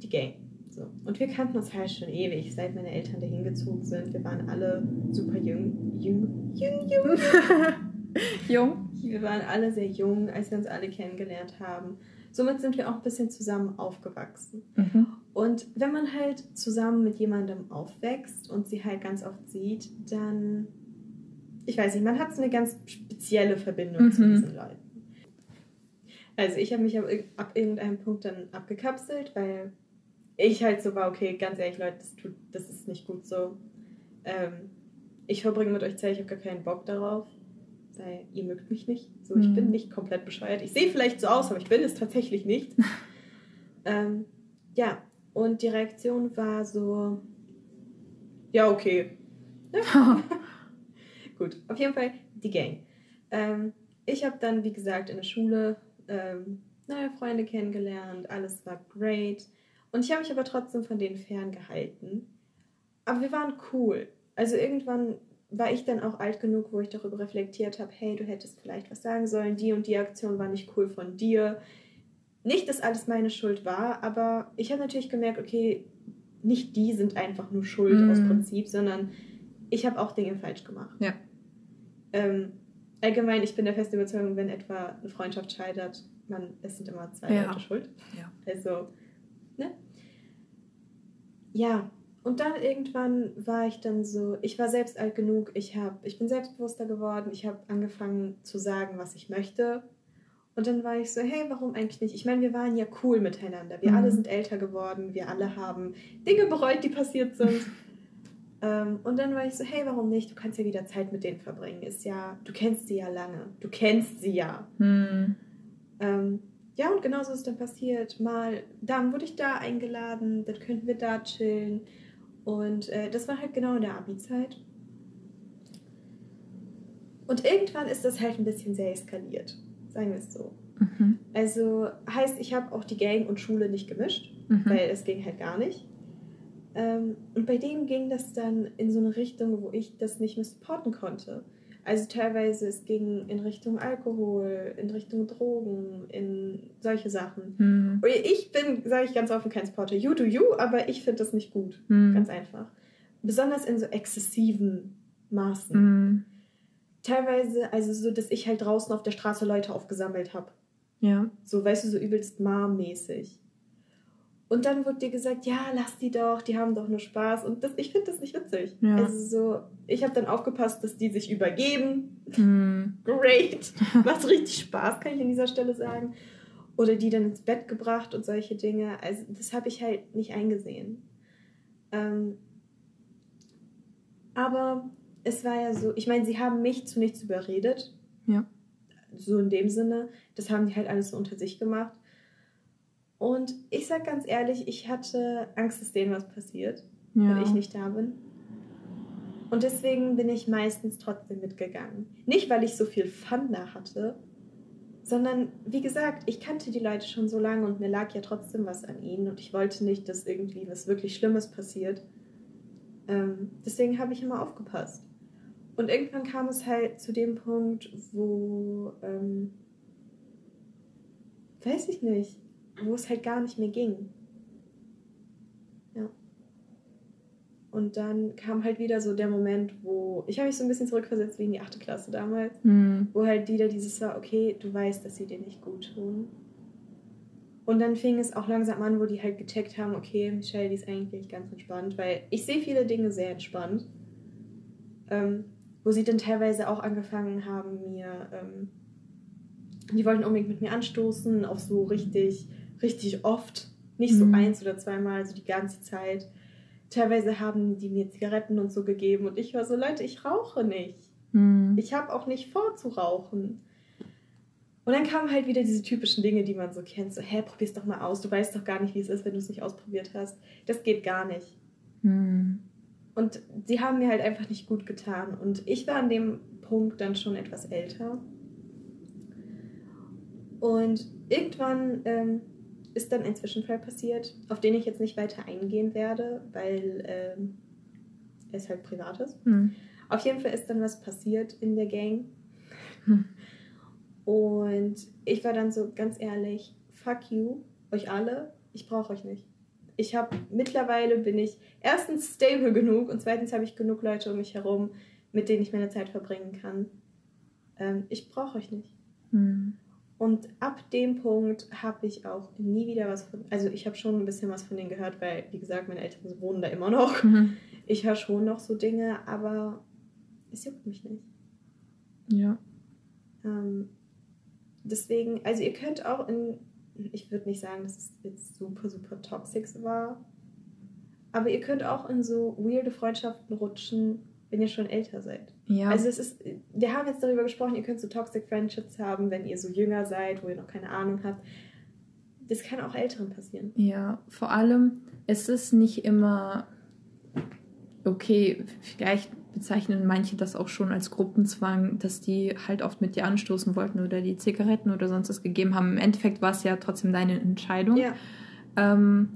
A: die Gang. So. Und wir kannten uns halt schon ewig, seit meine Eltern dahin gezogen sind. Wir waren alle super jung. Jung, jung, jung.
B: Jung.
A: Wir waren alle sehr jung, als wir uns alle kennengelernt haben. Somit sind wir auch ein bisschen zusammen aufgewachsen.
B: Mhm.
A: Und wenn man halt zusammen mit jemandem aufwächst und sie halt ganz oft sieht, dann, ich weiß nicht, man hat so eine ganz spezielle Verbindung zu
B: Mhm.
A: diesen Leuten. Also ich habe mich ab, ab irgendeinem Punkt dann abgekapselt, weil ich halt so war, okay, ganz ehrlich, Leute, das, tut, das ist nicht gut so. Ähm, ich verbringe mit euch Zeit, ich habe gar keinen Bock darauf, weil ihr mögt mich nicht. So, ich
B: Mhm.
A: bin nicht komplett bescheuert. Ich sehe vielleicht so aus, aber ich bin es tatsächlich nicht. ähm, ja, und die Reaktion war so, ja, okay. Gut, auf jeden Fall die Gang. Ähm, ich habe dann, wie gesagt, in der Schule ähm, neue Freunde kennengelernt, alles war great. Und ich habe mich aber trotzdem von denen ferngehalten. Aber wir waren cool. Also irgendwann war ich dann auch alt genug, wo ich darüber reflektiert habe, hey, du hättest vielleicht was sagen sollen, die und die Aktion war nicht cool von dir. Nicht, dass alles meine Schuld war, aber ich habe natürlich gemerkt, okay, nicht die sind einfach nur schuld
B: Mhm.
A: aus Prinzip, sondern ich habe auch Dinge falsch gemacht.
B: Ja.
A: Ähm, allgemein, ich bin der festen Überzeugung, wenn etwa eine Freundschaft scheitert, man, es sind immer zwei
B: Ja.
A: Leute schuld.
B: Ja.
A: Also, ne? Ja, und dann irgendwann war ich dann so, ich war selbst alt genug, ich, hab, ich bin selbstbewusster geworden, ich habe angefangen zu sagen, was ich möchte. Und dann war ich so, hey, warum eigentlich nicht? Ich meine, wir waren ja cool miteinander. Wir
B: Mhm.
A: alle sind älter geworden, wir alle haben Dinge bereut, die passiert sind. ähm, und dann war ich so, hey, warum nicht? Du kannst ja wieder Zeit mit denen verbringen. Ist ja, du kennst sie ja lange. Du kennst sie ja.
B: Hm.
A: Ähm, ja, und genauso ist dann passiert. Mal, dann wurde ich da eingeladen, dann könnten wir da chillen. Und äh, das war halt genau in der Abi-Zeit. Und irgendwann ist das halt ein bisschen sehr eskaliert, sagen wir es so.
B: Mhm.
A: Also heißt, ich habe auch die Gang und Schule nicht gemischt,
B: Mhm.
A: weil es ging halt gar nicht. Ähm, und bei denen ging das dann in so eine Richtung, wo ich das nicht mehr supporten konnte. Also teilweise es ging in Richtung Alkohol, in Richtung Drogen, in solche Sachen.
B: Hm.
A: Und Ich bin, sage ich ganz offen, kein Supporter. You do you, aber ich finde das nicht gut.
B: Hm.
A: Ganz einfach. Besonders in so exzessiven Maßen.
B: Hm.
A: Teilweise, also so, dass ich halt draußen auf der Straße Leute aufgesammelt habe.
B: Ja.
A: So, weißt du, so übelst Mom-mäßig. Und dann wird dir gesagt, ja, lass die doch, die haben doch nur Spaß. Und das, ich finde das nicht witzig.
B: Ja.
A: Also so, ich habe dann aufgepasst, dass die sich übergeben.
B: Hm.
A: Great. Macht richtig Spaß, kann ich an dieser Stelle sagen. Oder die dann ins Bett gebracht und solche Dinge. Also das habe ich halt nicht eingesehen. Ähm, aber es war ja so, ich meine, sie haben mich zu nichts überredet.
B: Ja.
A: So in dem Sinne. Das haben die halt alles so unter sich gemacht. Und ich sag ganz ehrlich, ich hatte Angst, dass denen was passiert,
B: Ja.
A: wenn ich nicht da bin. Und deswegen bin ich meistens trotzdem mitgegangen. Nicht, weil ich so viel Fun da hatte, sondern wie gesagt, ich kannte die Leute schon so lange und mir lag ja trotzdem was an ihnen und ich wollte nicht, dass irgendwie was wirklich Schlimmes passiert. Ähm, deswegen habe ich immer aufgepasst. Und irgendwann kam es halt zu dem Punkt, wo, ähm, weiß ich nicht, wo es halt gar nicht mehr ging. Ja. Und dann kam halt wieder so der Moment, wo ich habe mich so ein bisschen zurückversetzt wie in die achte Klasse damals,
B: Mhm.
A: wo halt wieder dieses war, okay, du weißt, dass sie dir nicht gut tun. Und dann fing es auch langsam an, wo die halt gecheckt haben, okay, Michelle, die ist eigentlich ganz entspannt, weil ich sehe viele Dinge sehr entspannt. Ähm, wo sie dann teilweise auch angefangen haben, mir, ähm, die wollten unbedingt mit mir anstoßen, auch so richtig, richtig oft. Nicht so
B: Mhm.
A: eins oder zweimal, also die ganze Zeit. Teilweise haben die mir Zigaretten und so gegeben und ich war so, Leute, ich rauche nicht.
B: Mhm.
A: Ich habe auch nicht vor zu rauchen. Und dann kamen halt wieder diese typischen Dinge, die man so kennt. So, hä, probier's doch mal aus. Du weißt doch gar nicht, wie es ist, wenn du es nicht ausprobiert hast. Das geht gar nicht.
B: Mhm.
A: Und sie haben mir halt einfach nicht gut getan. Und ich war an dem Punkt dann schon etwas älter. Und irgendwann ähm, ist dann ein Zwischenfall passiert, auf den ich jetzt nicht weiter eingehen werde, weil ähm, es halt privat ist.
B: Mhm.
A: Auf jeden Fall ist dann was passiert in der Gang.
B: Hm.
A: Und ich war dann so ganz ehrlich, fuck you, euch alle, ich brauche euch nicht. Ich habe mittlerweile bin ich erstens stable genug und zweitens habe ich genug Leute um mich herum, mit denen ich meine Zeit verbringen kann. Ähm, ich brauche euch nicht.
B: Mhm.
A: Und ab dem Punkt habe ich auch nie wieder was von, also ich habe schon ein bisschen was von denen gehört, weil, wie gesagt, meine Eltern wohnen da immer noch.
B: Mhm.
A: Ich höre schon noch so Dinge, aber es juckt mich nicht.
B: Ja.
A: Ähm, deswegen, also ihr könnt auch in, ich würde nicht sagen, dass es jetzt super, super toxisch war, aber ihr könnt auch in so weirde Freundschaften rutschen, wenn ihr schon älter seid.
B: Ja.
A: Also es ist, wir haben jetzt darüber gesprochen, ihr könnt so Toxic Friendships haben, wenn ihr so jünger seid, wo ihr noch keine Ahnung habt. Das kann auch Älteren passieren.
B: Ja, vor allem, es ist nicht immer okay, vielleicht bezeichnen manche das auch schon als Gruppenzwang, dass die halt oft mit dir anstoßen wollten oder die Zigaretten oder sonst was gegeben haben. Im Endeffekt war es ja trotzdem deine Entscheidung.
A: Ja,
B: Ähm,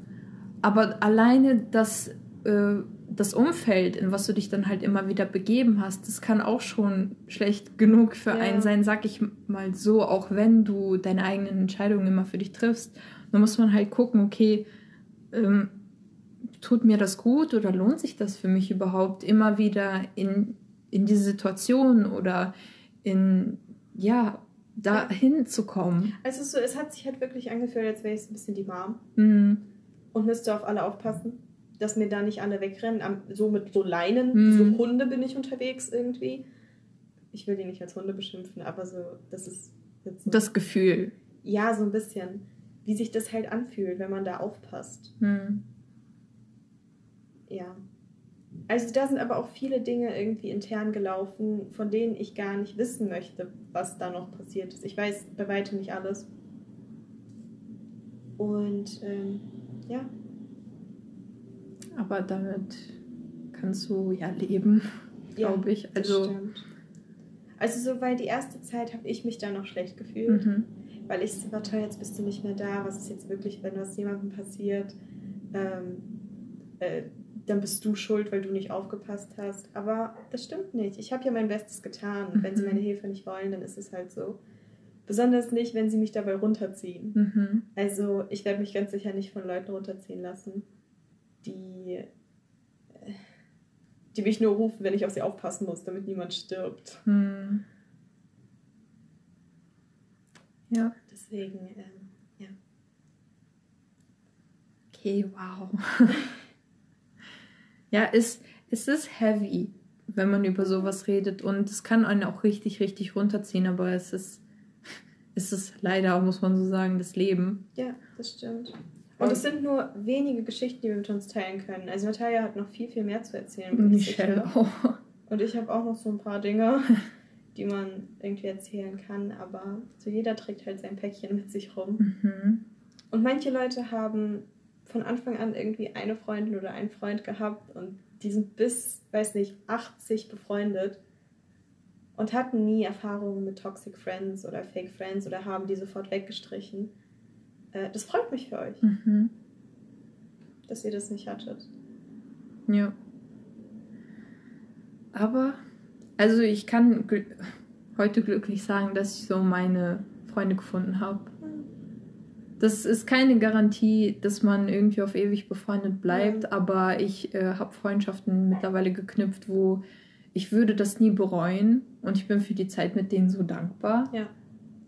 B: aber alleine das, äh, das Umfeld, in was du dich dann halt immer wieder begeben hast, das kann auch schon schlecht genug für
A: Ja.
B: einen sein, sag ich mal so, auch wenn du deine eigenen Entscheidungen immer für dich triffst. Da muss man halt gucken, okay, ähm, tut mir das gut oder lohnt sich das für mich überhaupt, immer wieder in, in diese Situation oder in, ja, dahin zu kommen.
A: also so, es hat sich halt wirklich angefühlt, als wäre ich so ein bisschen die Mom
B: Mhm.
A: und müsste auf alle aufpassen, dass mir da nicht alle wegrennen. So mit so Leinen,
B: Mhm.
A: so Hunde bin ich unterwegs irgendwie. Ich will die nicht als Hunde beschimpfen, aber so, das ist jetzt so,
B: Das Gefühl.
A: ja, so ein bisschen, wie sich das halt anfühlt, wenn man da aufpasst.
B: Mhm.
A: Ja. Also da sind aber auch viele Dinge irgendwie intern gelaufen, von denen ich gar nicht wissen möchte, was da noch passiert ist. Ich weiß bei weitem nicht alles. Und ähm, ja,
B: Aber damit kannst du ja leben, glaube ich.
A: das
B: Also,
A: stimmt. Also so, weil die erste Zeit habe ich mich da noch schlecht gefühlt,
B: mhm.
A: weil ich so war, toll, jetzt bist du nicht mehr da, was ist jetzt wirklich, wenn was jemandem passiert, ähm, äh, dann bist du schuld, weil du nicht aufgepasst hast. Aber das stimmt nicht. Ich habe ja mein Bestes getan. Und wenn sie
B: Mhm.
A: meine Hilfe nicht wollen, dann ist es halt so. Besonders nicht, wenn sie mich dabei runterziehen.
B: Mhm.
A: Also ich werde mich ganz sicher nicht von Leuten runterziehen lassen, die, die mich nur rufen, wenn ich auf sie aufpassen muss, damit niemand stirbt.
B: Mhm. Ja.
A: Deswegen, ähm, ja.
B: Okay, wow. ja, es, es ist heavy, wenn man über sowas redet und es kann einen auch richtig, richtig runterziehen, aber es ist, es ist leider, muss man so sagen, das Leben.
A: Ja, das stimmt. Und es sind nur wenige Geschichten, die wir mit uns teilen können. Also Natalia hat noch viel, viel mehr zu erzählen.
B: Michelle auch.
A: Und ich habe auch noch so ein paar Dinge, die man irgendwie erzählen kann. Aber so jeder trägt halt sein Päckchen mit sich rum.
B: Mhm.
A: Und manche Leute haben von Anfang an irgendwie eine Freundin oder einen Freund gehabt und die sind bis, weiß nicht, 80 befreundet und hatten nie Erfahrungen mit Toxic Friends oder Fake Friends oder haben die sofort weggestrichen. Äh, Das freut mich für euch,
B: Mhm.
A: dass ihr das nicht hattet.
B: Ja. Aber, also ich kann gl heute glücklich sagen, dass ich so meine Freunde gefunden habe. Das ist keine Garantie, dass man irgendwie auf ewig befreundet bleibt,
A: Ja.
B: aber ich äh, habe Freundschaften mittlerweile geknüpft, wo ich würde das nie bereuen und ich bin für die Zeit mit denen so dankbar.
A: Ja.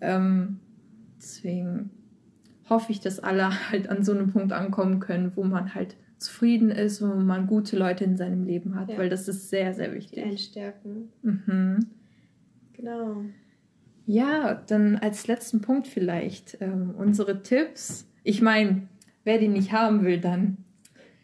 B: Ähm, deswegen hoffe ich, dass alle halt an so einem Punkt ankommen können, wo man halt zufrieden ist, wo man gute Leute in seinem Leben hat,
A: Ja.
B: weil das ist sehr, sehr
A: Die
B: wichtig.
A: einen stärken.
B: Mhm.
A: Genau.
B: Ja, dann als letzten Punkt vielleicht ähm, unsere Tipps. Ich meine, wer die nicht haben will, dann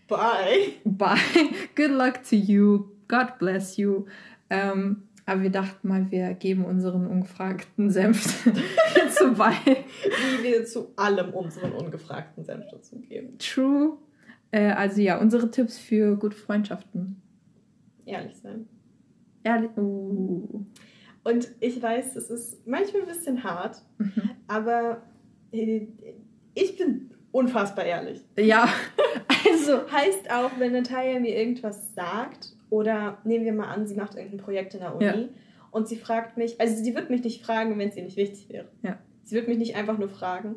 A: Bye.
B: bye. Good luck to you. God bless you. Ähm, aber wir dachten mal, wir geben unseren ungefragten Senf hierzu bei.
A: Wie wir zu allem unseren ungefragten Senf dazugeben.
B: True. Äh, also ja, unsere Tipps für gute Freundschaften.
A: Ehrlich sein.
B: Ehrlich. Uh.
A: Und ich weiß, es ist manchmal ein bisschen hart,
B: Mhm.
A: aber äh, ich bin unfassbar ehrlich.
B: Ja, also.
A: Heißt auch, wenn Natalia mir irgendwas sagt, oder nehmen wir mal an, sie macht irgendein Projekt in der Uni
B: Ja.
A: und sie fragt mich, also sie wird mich nicht fragen, wenn es ihr nicht wichtig wäre.
B: Ja.
A: Sie wird mich nicht einfach nur fragen.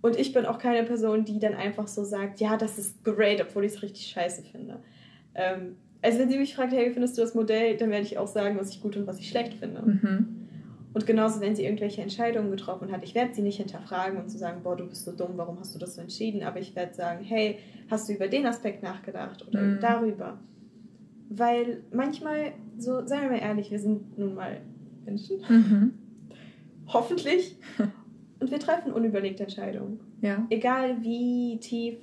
A: Und ich bin auch keine Person, die dann einfach so sagt, ja, das ist great, obwohl ich es richtig scheiße finde. Ähm, also wenn sie mich fragt, hey, wie findest du das Modell, dann werde ich auch sagen, was ich gut und was ich schlecht finde.
B: Mhm.
A: Und genauso, wenn sie irgendwelche Entscheidungen getroffen hat, ich werde sie nicht hinterfragen und zu sagen, boah, du bist so dumm, warum hast du das so entschieden? Aber ich werde sagen, hey, hast du über den Aspekt nachgedacht oder
B: Mhm.
A: darüber? Weil manchmal, so, seien wir mal ehrlich, wir sind nun mal Menschen,
B: Mhm.
A: hoffentlich, und wir treffen unüberlegte Entscheidungen.
B: Ja.
A: Egal wie tief,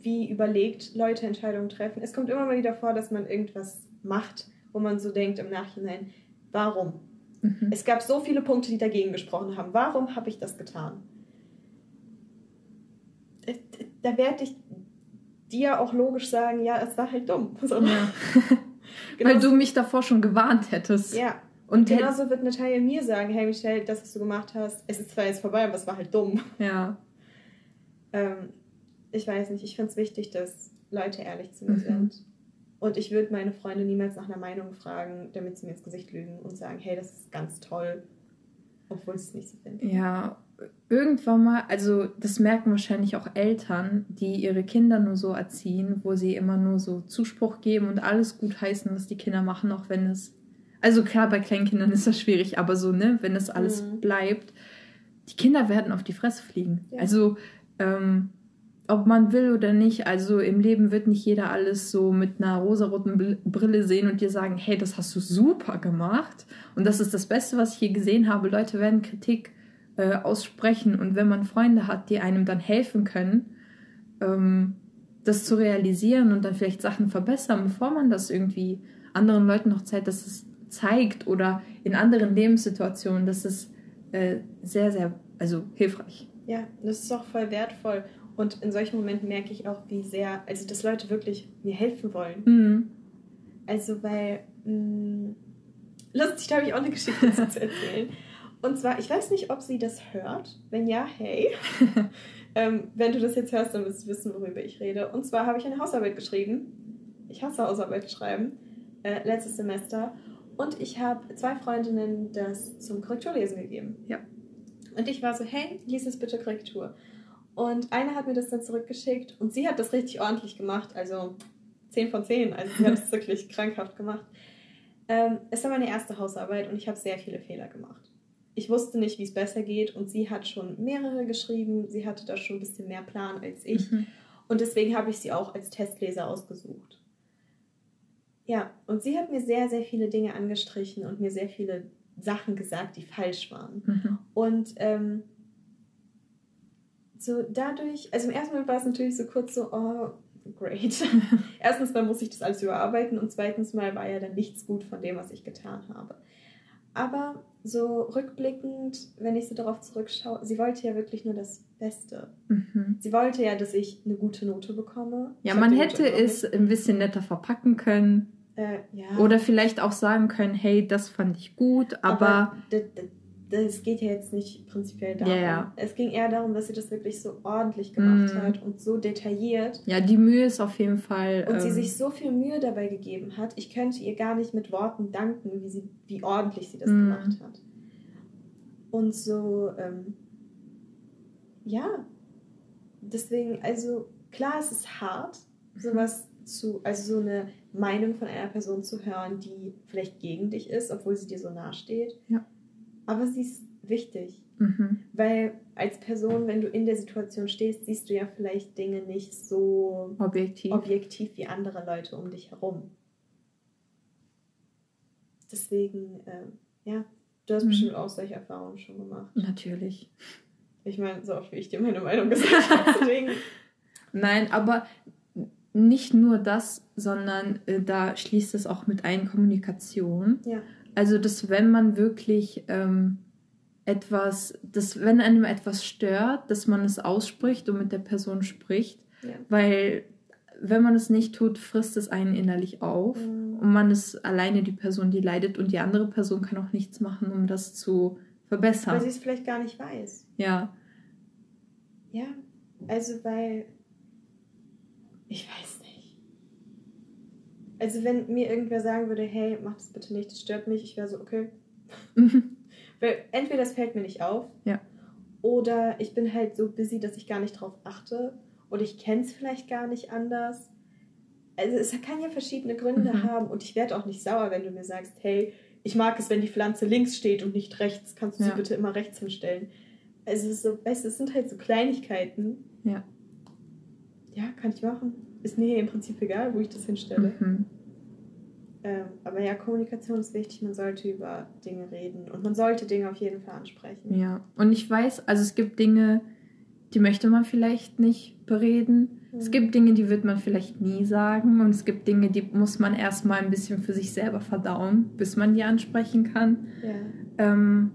A: wie überlegt Leute Entscheidungen treffen, es kommt immer mal wieder vor, dass man irgendwas macht, wo man so denkt im Nachhinein, warum?
B: Mhm.
A: Es gab so viele Punkte, die dagegen gesprochen haben. Warum habe ich das getan? Äh, Da werde ich dir auch logisch sagen, ja, es war halt dumm. So.
B: Ja.
A: Genau
B: Weil du mich davor schon gewarnt hättest.
A: ja,
B: Und
A: genauso wird Natalia mir sagen, hey Michelle, das, was du gemacht hast, es ist zwar jetzt vorbei, aber es war halt dumm.
B: ja.
A: Ähm, ich weiß nicht, ich finde es wichtig, dass Leute ehrlich zu mir
B: Mhm.
A: sind. Und ich würde meine Freunde niemals nach einer Meinung fragen, damit sie mir ins Gesicht lügen und sagen, hey, das ist ganz toll, obwohl sie es nicht so finden.
B: Ja, irgendwann mal, also das merken wahrscheinlich auch Eltern, die ihre Kinder nur so erziehen, wo sie immer nur so Zuspruch geben und alles gut heißen, was die Kinder machen, auch wenn es. Also klar, bei Kleinkindern ist das schwierig, aber so, ne, wenn es alles
A: Mhm.
B: bleibt, die Kinder werden auf die Fresse fliegen.
A: Ja.
B: Also, ähm, ob man will oder nicht, also im Leben wird nicht jeder alles so mit einer rosaroten Brille sehen und dir sagen, hey, das hast du super gemacht und das ist das Beste, was ich je gesehen habe. Leute werden Kritik äh, aussprechen und wenn man Freunde hat, die einem dann helfen können, ähm, das zu realisieren und dann vielleicht Sachen verbessern, bevor man das irgendwie anderen Leuten noch zeigt, dass es zeigt oder in anderen Lebenssituationen, das ist äh, sehr, sehr, also hilfreich.
A: Ja, das ist auch voll wertvoll. Und in solchen Momenten merke ich auch, wie sehr, also dass Leute wirklich mir helfen wollen.
B: Mhm.
A: Also, weil, mh, lustig, da habe ich auch eine Geschichte zu erzählen. Und zwar, ich weiß nicht, ob sie das hört. Wenn ja, hey. ähm, wenn du das jetzt hörst, dann wirst du wissen, worüber ich rede. Und zwar habe ich eine Hausarbeit geschrieben. Ich hasse Hausarbeit schreiben. Äh, letztes Semester. Und ich habe zwei Freundinnen das zum Korrekturlesen gegeben.
B: Ja.
A: Und ich war so, hey, lies es bitte Korrektur. Und eine hat mir das dann zurückgeschickt und sie hat das richtig ordentlich gemacht. Also 10 von 10. Also sie hat es wirklich krankhaft gemacht. Ähm, es war meine erste Hausarbeit und ich habe sehr viele Fehler gemacht. Ich wusste nicht, wie es besser geht und sie hat schon mehrere geschrieben. Sie hatte da schon ein bisschen mehr Plan als ich.
B: Mhm.
A: Und deswegen habe ich sie auch als Testleser ausgesucht. Ja, und sie hat mir sehr, sehr viele Dinge angestrichen und mir sehr viele Sachen gesagt, die falsch waren.
B: Mhm.
A: Und ähm, so dadurch, also im ersten Moment war es natürlich so kurz so, oh, great. Erstens mal muss ich das alles überarbeiten und zweitens mal war ja dann nichts gut von dem, was ich getan habe. Aber so rückblickend, wenn ich so darauf zurückschaue, sie wollte ja wirklich nur das Beste.
B: Mhm.
A: Sie wollte ja, dass ich eine gute Note bekomme.
B: Ja,
A: Ich
B: man hätte es ein bisschen netter verpacken können.
A: Äh, ja.
B: Oder vielleicht auch sagen können, hey, das fand ich gut, aber,
A: d- das geht ja jetzt nicht prinzipiell darum.
B: Ja, ja.
A: Es ging eher darum, dass sie das wirklich so ordentlich gemacht
B: Mm.
A: hat und so detailliert.
B: ja, die Mühe ist auf jeden Fall.
A: Und sie
B: ähm,
A: sich so viel Mühe dabei gegeben hat, ich könnte ihr gar nicht mit Worten danken, wie, sie, wie ordentlich sie das
B: Mm.
A: gemacht hat. Und so, ähm, ja, deswegen, also klar, es ist hart, sowas zu, also so eine Meinung von einer Person zu hören, die vielleicht gegen dich ist, obwohl sie dir so nahe steht.
B: Ja.
A: Aber sie ist wichtig.
B: Mhm.
A: Weil als Person, wenn du in der Situation stehst, siehst du ja vielleicht Dinge nicht so
B: Objektiv.
A: objektiv wie andere Leute um dich herum. Deswegen, ähm, ja, du hast
B: Mhm.
A: bestimmt auch solche Erfahrungen schon gemacht.
B: Natürlich.
A: Ich meine, so oft wie ich dir meine Meinung gesagt habe, deswegen.
B: Nein, aber nicht nur das, sondern äh, da schließt es auch mit ein Kommunikation.
A: Ja.
B: Also, dass wenn man wirklich ähm, etwas, dass wenn einem etwas stört, dass man es ausspricht und mit der Person spricht,
A: Ja.
B: weil wenn man es nicht tut, frisst es einen innerlich auf
A: Mhm.
B: und man ist alleine die Person, die leidet und die andere Person kann auch nichts machen, um das zu
A: Weil
B: verbessern.
A: sie es vielleicht gar nicht weiß.
B: Ja,
A: Ja, also weil. Ich weiß. Also, wenn mir irgendwer sagen würde, hey, mach das bitte nicht, das stört mich, ich wäre so, okay. Weil entweder das fällt mir nicht auf.
B: Ja.
A: Oder ich bin halt so busy, dass ich gar nicht drauf achte. Oder ich kenne es vielleicht gar nicht anders. Also es kann ja verschiedene Gründe
B: Mhm.
A: haben und ich werde auch nicht sauer, wenn du mir sagst, hey, ich mag es, wenn die Pflanze links steht und nicht rechts. Kannst du
B: Ja.
A: sie bitte immer rechts hinstellen? Also es ist so, weißt du, es sind halt so Kleinigkeiten.
B: Ja.
A: Ja, kann ich machen. Ist mir im Prinzip egal, wo ich das hinstelle.
B: mhm.
A: Ähm, aber ja, Kommunikation ist wichtig. Man sollte über Dinge reden und man sollte Dinge auf jeden Fall ansprechen.
B: Ja, und ich weiß, also es gibt Dinge, die möchte man vielleicht nicht bereden. Es
A: Mhm.
B: gibt Dinge, die wird man vielleicht nie sagen. Und es gibt Dinge, die muss man erstmal ein bisschen für sich selber verdauen, bis man die ansprechen kann.
A: Ja.
B: Ähm,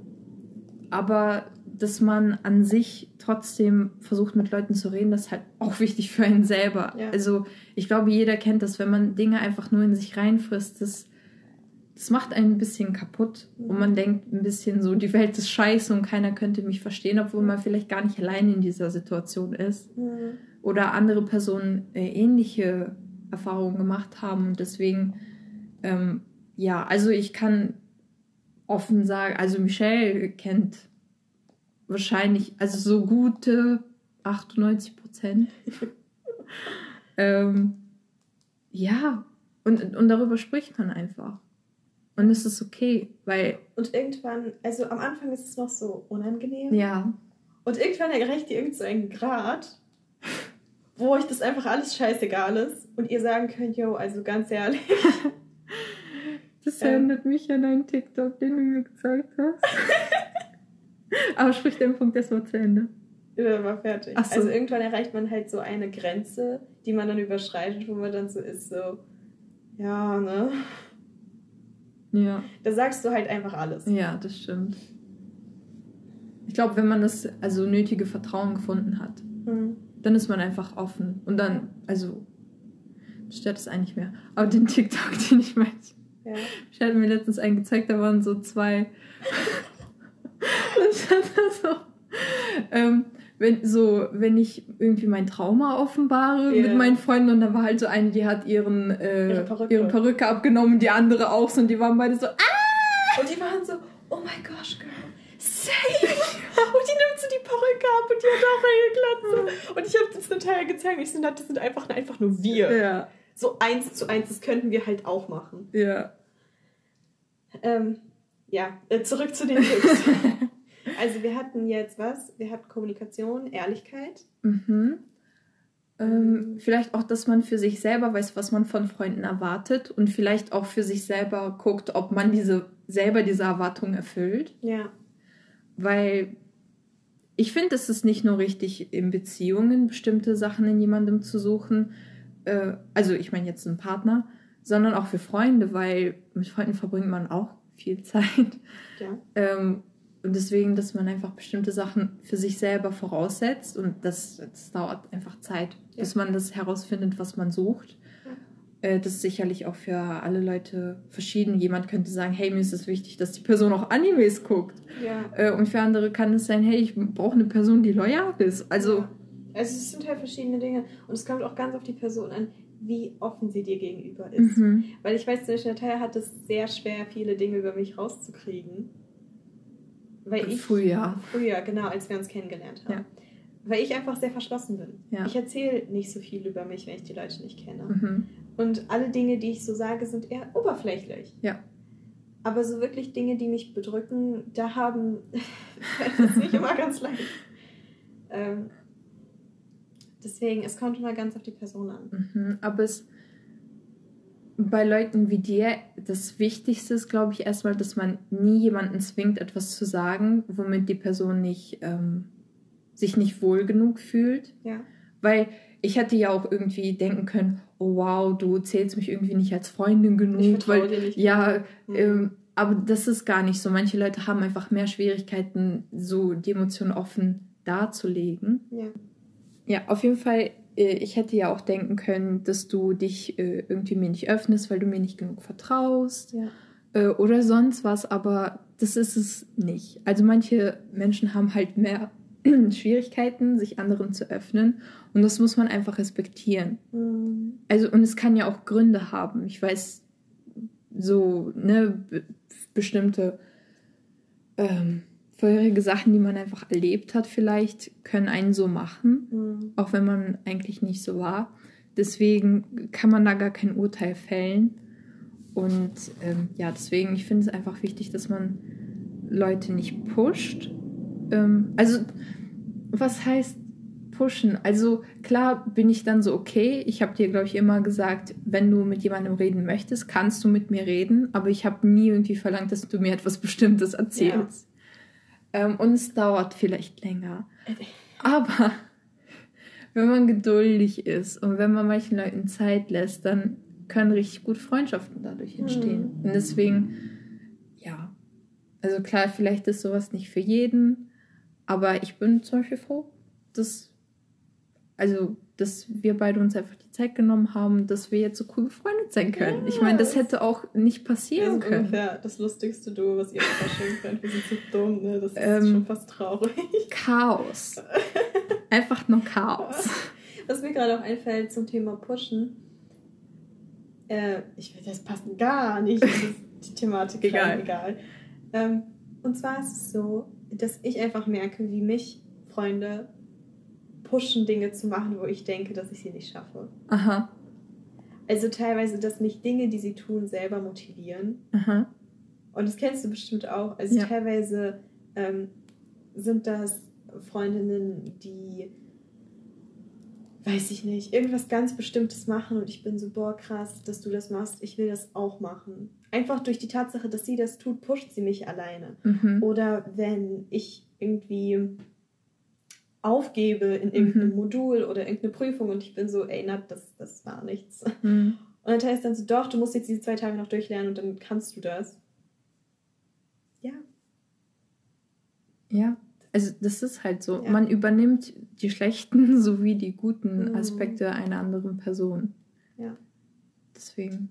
B: aber dass man an sich trotzdem versucht, mit Leuten zu reden, das ist halt auch wichtig für einen selber.
A: Ja.
B: Also ich glaube, jeder kennt das, wenn man Dinge einfach nur in sich reinfrisst, das, das macht einen ein bisschen kaputt. Und
A: Mhm.
B: man denkt ein bisschen so, die Welt ist scheiße und keiner könnte mich verstehen, obwohl man vielleicht gar nicht allein in dieser Situation ist.
A: Mhm.
B: Oder andere Personen äh, ähnliche Erfahrungen gemacht haben. Und deswegen, ähm, ja, also ich kann offen sagen, also Michelle kennt wahrscheinlich, also so gute 98 Prozent. ähm, ja, und, und darüber spricht man einfach. Und es ist okay, weil,
A: Und irgendwann, also am Anfang ist es noch so unangenehm.
B: ja,
A: Und irgendwann erreicht ihr irgend so einen Grad, wo euch das einfach alles scheißegal ist und ihr sagen könnt, yo, also ganz ehrlich.
B: das
A: Ähm.
B: erinnert mich an einen TikTok, den du mir gezeigt hast. Aber sprich den Punkt erstmal zu Ende.
A: Oder war fertig.
B: Ach so.
A: Also irgendwann erreicht man halt so eine Grenze, die man dann überschreitet, wo man dann so ist, so, ja, ne?
B: Ja.
A: Da sagst du halt einfach alles.
B: Ja, das stimmt. Ich glaube, wenn man das also nötige Vertrauen gefunden hat,
A: Mhm.
B: dann ist man einfach offen. Und dann, also, stört es eigentlich mehr. Aber den TikTok, den ich meinte,
A: Ja.
B: ich hatte mir letztens einen gezeigt, da waren so zwei. So, ähm, wenn, so, wenn ich irgendwie mein Trauma offenbare
A: Ja.
B: mit meinen Freunden und da war halt so eine, die hat ihren, äh,
A: Ihre Perücke.
B: ihre Perücke abgenommen, die andere auch so und die waren beide so, ah!
A: Und die waren so, oh my gosh, girl, safe. und die nimmt so die Perücke ab und die hat auch eine Glatze. Und ich habe das total gezeigt. Ich so, das sind einfach, einfach nur wir.
B: Ja,
A: So eins zu eins, das könnten wir halt auch machen.
B: ja.
A: Ähm, ja, äh, zurück zu den Tipps. also wir hatten jetzt was? Wir hatten Kommunikation, Ehrlichkeit.
B: Mhm. Ähm, vielleicht auch, dass man für sich selber weiß, was man von Freunden erwartet und vielleicht auch für sich selber guckt, ob man diese selber diese Erwartungen erfüllt.
A: Ja.
B: Weil ich finde, es ist nicht nur richtig, in Beziehungen bestimmte Sachen in jemandem zu suchen. Äh, also ich meine jetzt einen Partner, sondern auch für Freunde, weil mit Freunden verbringt man auch viel Zeit.
A: Ja.
B: Ähm, und deswegen, dass man einfach bestimmte Sachen für sich selber voraussetzt und das, das dauert einfach Zeit,
A: Ja.
B: bis man das herausfindet, was man sucht.
A: Ja.
B: Äh, das ist sicherlich auch für alle Leute verschieden. Jemand könnte sagen, hey, mir ist es wichtig, dass die Person auch Animes guckt.
A: Ja.
B: Äh, und für andere kann es sein, hey, ich brauche eine Person, die loyal ist. Also.
A: Also es sind halt verschiedene Dinge. Und es kommt auch ganz auf die Person an, wie offen sie dir gegenüber ist.
B: mhm.
A: Weil ich weiß, zum Beispiel, Natalia hat es sehr schwer, viele Dinge über mich rauszukriegen. Weil ich
B: früher.
A: früher, genau, als wir uns kennengelernt haben.
B: Ja.
A: Weil ich einfach sehr verschlossen bin.
B: Ja.
A: Ich erzähle nicht so viel über mich, wenn ich die Leute nicht kenne.
B: Mhm.
A: Und alle Dinge, die ich so sage, sind eher oberflächlich.
B: Ja.
A: Aber so wirklich Dinge, die mich bedrücken, da haben das ist nicht immer ganz leicht. Ähm, deswegen, es kommt immer ganz auf die Person an.
B: Mhm. Aber es bei Leuten wie dir, das Wichtigste ist, glaube ich, erstmal, dass man nie jemanden zwingt, etwas zu sagen, womit die Person nicht, ähm, sich nicht wohl genug fühlt.
A: Ja.
B: Weil ich hätte ja auch irgendwie denken können, oh wow, du zählst mich irgendwie nicht als Freundin genug.
A: Ich
B: weil,
A: dir nicht.
B: Ja,
A: Mhm.
B: ähm, aber das ist gar nicht so. Manche Leute haben einfach mehr Schwierigkeiten, so die Emotionen offen darzulegen.
A: ja.
B: Ja, auf jeden Fall, ich hätte ja auch denken können, dass du dich äh, irgendwie mir nicht öffnest, weil du mir nicht genug vertraust
A: Ja.
B: äh, oder sonst was, aber das ist es nicht. Also manche Menschen haben halt mehr Schwierigkeiten, sich anderen zu öffnen und das muss man einfach respektieren.
A: Mhm.
B: Also und es kann ja auch Gründe haben. Ich weiß so ne be bestimmte ähm, vorherige Sachen, die man einfach erlebt hat, vielleicht können einen so machen
A: Mhm.
B: auch wenn man eigentlich nicht so war. Deswegen kann man da gar kein Urteil fällen. Und ähm, ja, deswegen, ich finde es einfach wichtig, dass man Leute nicht pusht. Ähm, also, was heißt pushen? Also, klar bin ich dann so, okay, ich habe dir, glaube ich, immer gesagt, wenn du mit jemandem reden möchtest, kannst du mit mir reden, aber ich habe nie irgendwie verlangt, dass du mir etwas Bestimmtes erzählst. Ähm, und es dauert vielleicht länger. Aber wenn man geduldig ist und wenn man manchen Leuten Zeit lässt, dann können richtig gute Freundschaften dadurch entstehen.
A: Mhm.
B: Und deswegen, ja, also klar, vielleicht ist sowas nicht für jeden, aber ich bin zum Beispiel froh, dass, also, dass wir beide uns einfach die Zeit genommen haben, dass wir jetzt so cool befreundet sein können. Ich meine, das hätte auch nicht passieren können.
A: ungefähr das lustigste Duo, was ihr euch vorstellen könnt. Wir sind so dumm, ne? Das ist
B: Ähm,
A: schon fast traurig.
B: Chaos. Einfach nur Chaos.
A: Was mir gerade auch einfällt zum Thema Pushen. Äh, ich will das passen gar nicht. Die Thematik
B: Egal.
A: egal. Ähm, und zwar ist es so, dass ich einfach merke, wie mich Freunde pushen, Dinge zu machen, wo ich denke, dass ich sie nicht schaffe.
B: Aha,
A: Also teilweise, dass mich Dinge, die sie tun, selber motivieren.
B: aha.
A: Und das kennst du bestimmt auch. Also
B: Ja.
A: teilweise ähm, sind das Freundinnen, die, weiß ich nicht, irgendwas ganz Bestimmtes machen und ich bin so, boah, krass, dass du das machst, ich will das auch machen. Einfach durch die Tatsache, dass sie das tut, pusht sie mich alleine.
B: Mhm.
A: Oder wenn ich irgendwie aufgebe in irgendeinem
B: Mhm.
A: Modul oder irgendeine Prüfung und ich bin so, ey, Nat, das, das war nichts.
B: Mhm.
A: Und dann heißt dann so, doch, du musst jetzt diese zwei Tage noch durchlernen und dann kannst du das. Ja.
B: Ja, also das ist halt so.
A: Ja.
B: Man übernimmt die schlechten sowie die guten
A: Mhm.
B: Aspekte einer anderen Person.
A: Ja.
B: Deswegen.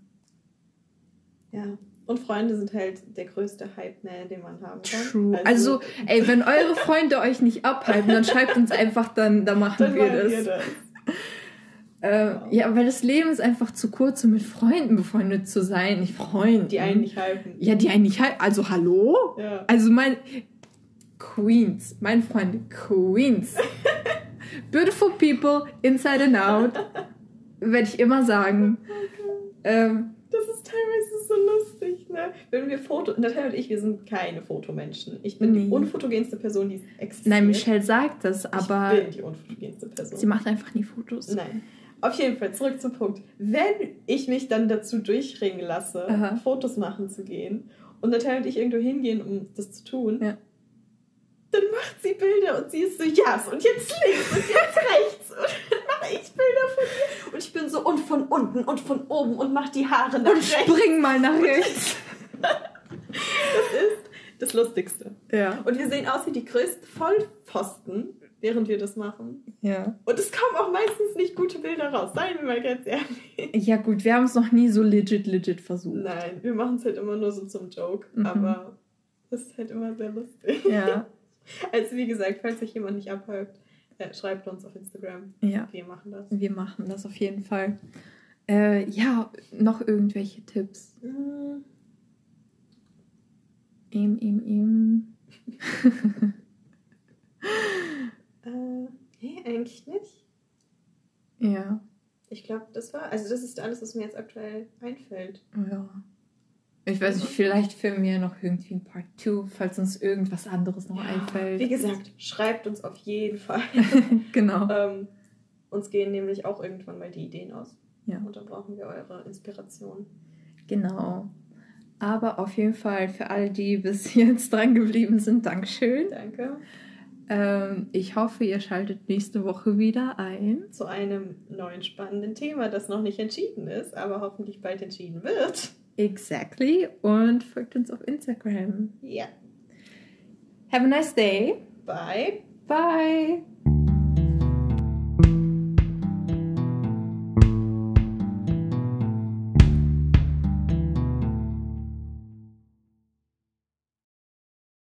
A: Ja. Und Freunde sind halt der größte Hype-Man, den man haben kann.
B: True. Also, ey, wenn eure Freunde euch nicht abhalten, dann schreibt uns einfach, dann, dann machen
A: dann
B: wir das.
A: wir das.
B: Äh, ja, weil das Leben ist einfach zu kurz, um mit Freunden befreundet zu sein. Nicht Freunden.
A: Die einen nicht hypen.
B: Ja, die einen nicht halten. Also, hallo?
A: Ja.
B: Also mein Queens, mein Freund Queens. Beautiful people, inside and out. Werde ich immer sagen. Ähm,
A: Das ist teilweise so lustig, ne? Wenn wir Foto... Natalia und ich, wir sind keine Fotomenschen. Ich bin die
B: Nee.
A: unfotogenste Person, die existiert.
B: nein, Michelle sagt das, aber
A: Ich bin die unfotogenste Person.
B: sie macht einfach nie Fotos.
A: Nein. Auf jeden Fall, zurück zum Punkt. Wenn ich mich dann dazu durchringen lasse,
B: Aha.
A: Fotos machen zu gehen und Natalia und ich irgendwo hingehen, um das zu tun,
B: Ja.
A: dann macht sie Bilder und sie ist so, ja, und jetzt links und jetzt rechts. Und dann mache ich Bilder von ihr. Und ich bin so, und von unten und von oben und mache die Haare nach
B: Und
A: rechts.
B: spring mal nach rechts.
A: Das ist das Lustigste.
B: Ja.
A: Und wir sehen aus wie die größten Vollpfosten, während wir das machen.
B: Ja.
A: Und es kommen auch meistens nicht gute Bilder raus, seien wir mal ganz ehrlich.
B: Ja, gut, wir haben es noch nie so legit, legit versucht.
A: Nein, wir machen es halt immer nur so zum Joke,
B: Mhm.
A: aber es ist halt immer sehr lustig.
B: Ja.
A: Also wie gesagt, falls sich jemand nicht abhört, äh, schreibt uns auf Instagram.
B: Ja.
A: Wir machen das.
B: Wir machen das auf jeden Fall. Äh, ja, noch irgendwelche Tipps?
A: Mm,
B: Im, im, im.
A: äh, Nee, eigentlich nicht.
B: Ja.
A: Ich glaube, das war, also das ist alles, was mir jetzt aktuell einfällt.
B: Ja. Ich weiß nicht, vielleicht filmen wir noch irgendwie ein Part 2, falls uns irgendwas anderes noch
A: Ja,
B: einfällt.
A: Wie gesagt, schreibt uns auf jeden Fall.
B: genau.
A: ähm, uns gehen nämlich auch irgendwann mal die Ideen aus.
B: Ja.
A: Und dann brauchen wir eure Inspiration.
B: Genau. Aber auf jeden Fall für alle, die bis jetzt dran geblieben sind, Dankeschön.
A: Danke.
B: Ähm, ich hoffe, ihr schaltet nächste Woche wieder ein.
A: Zu einem neuen spannenden Thema, das noch nicht entschieden ist, aber hoffentlich bald entschieden wird.
B: Exactly. Und folgt uns auf Instagram.
A: Ja.
B: Have a nice day.
A: Bye.
B: Bye.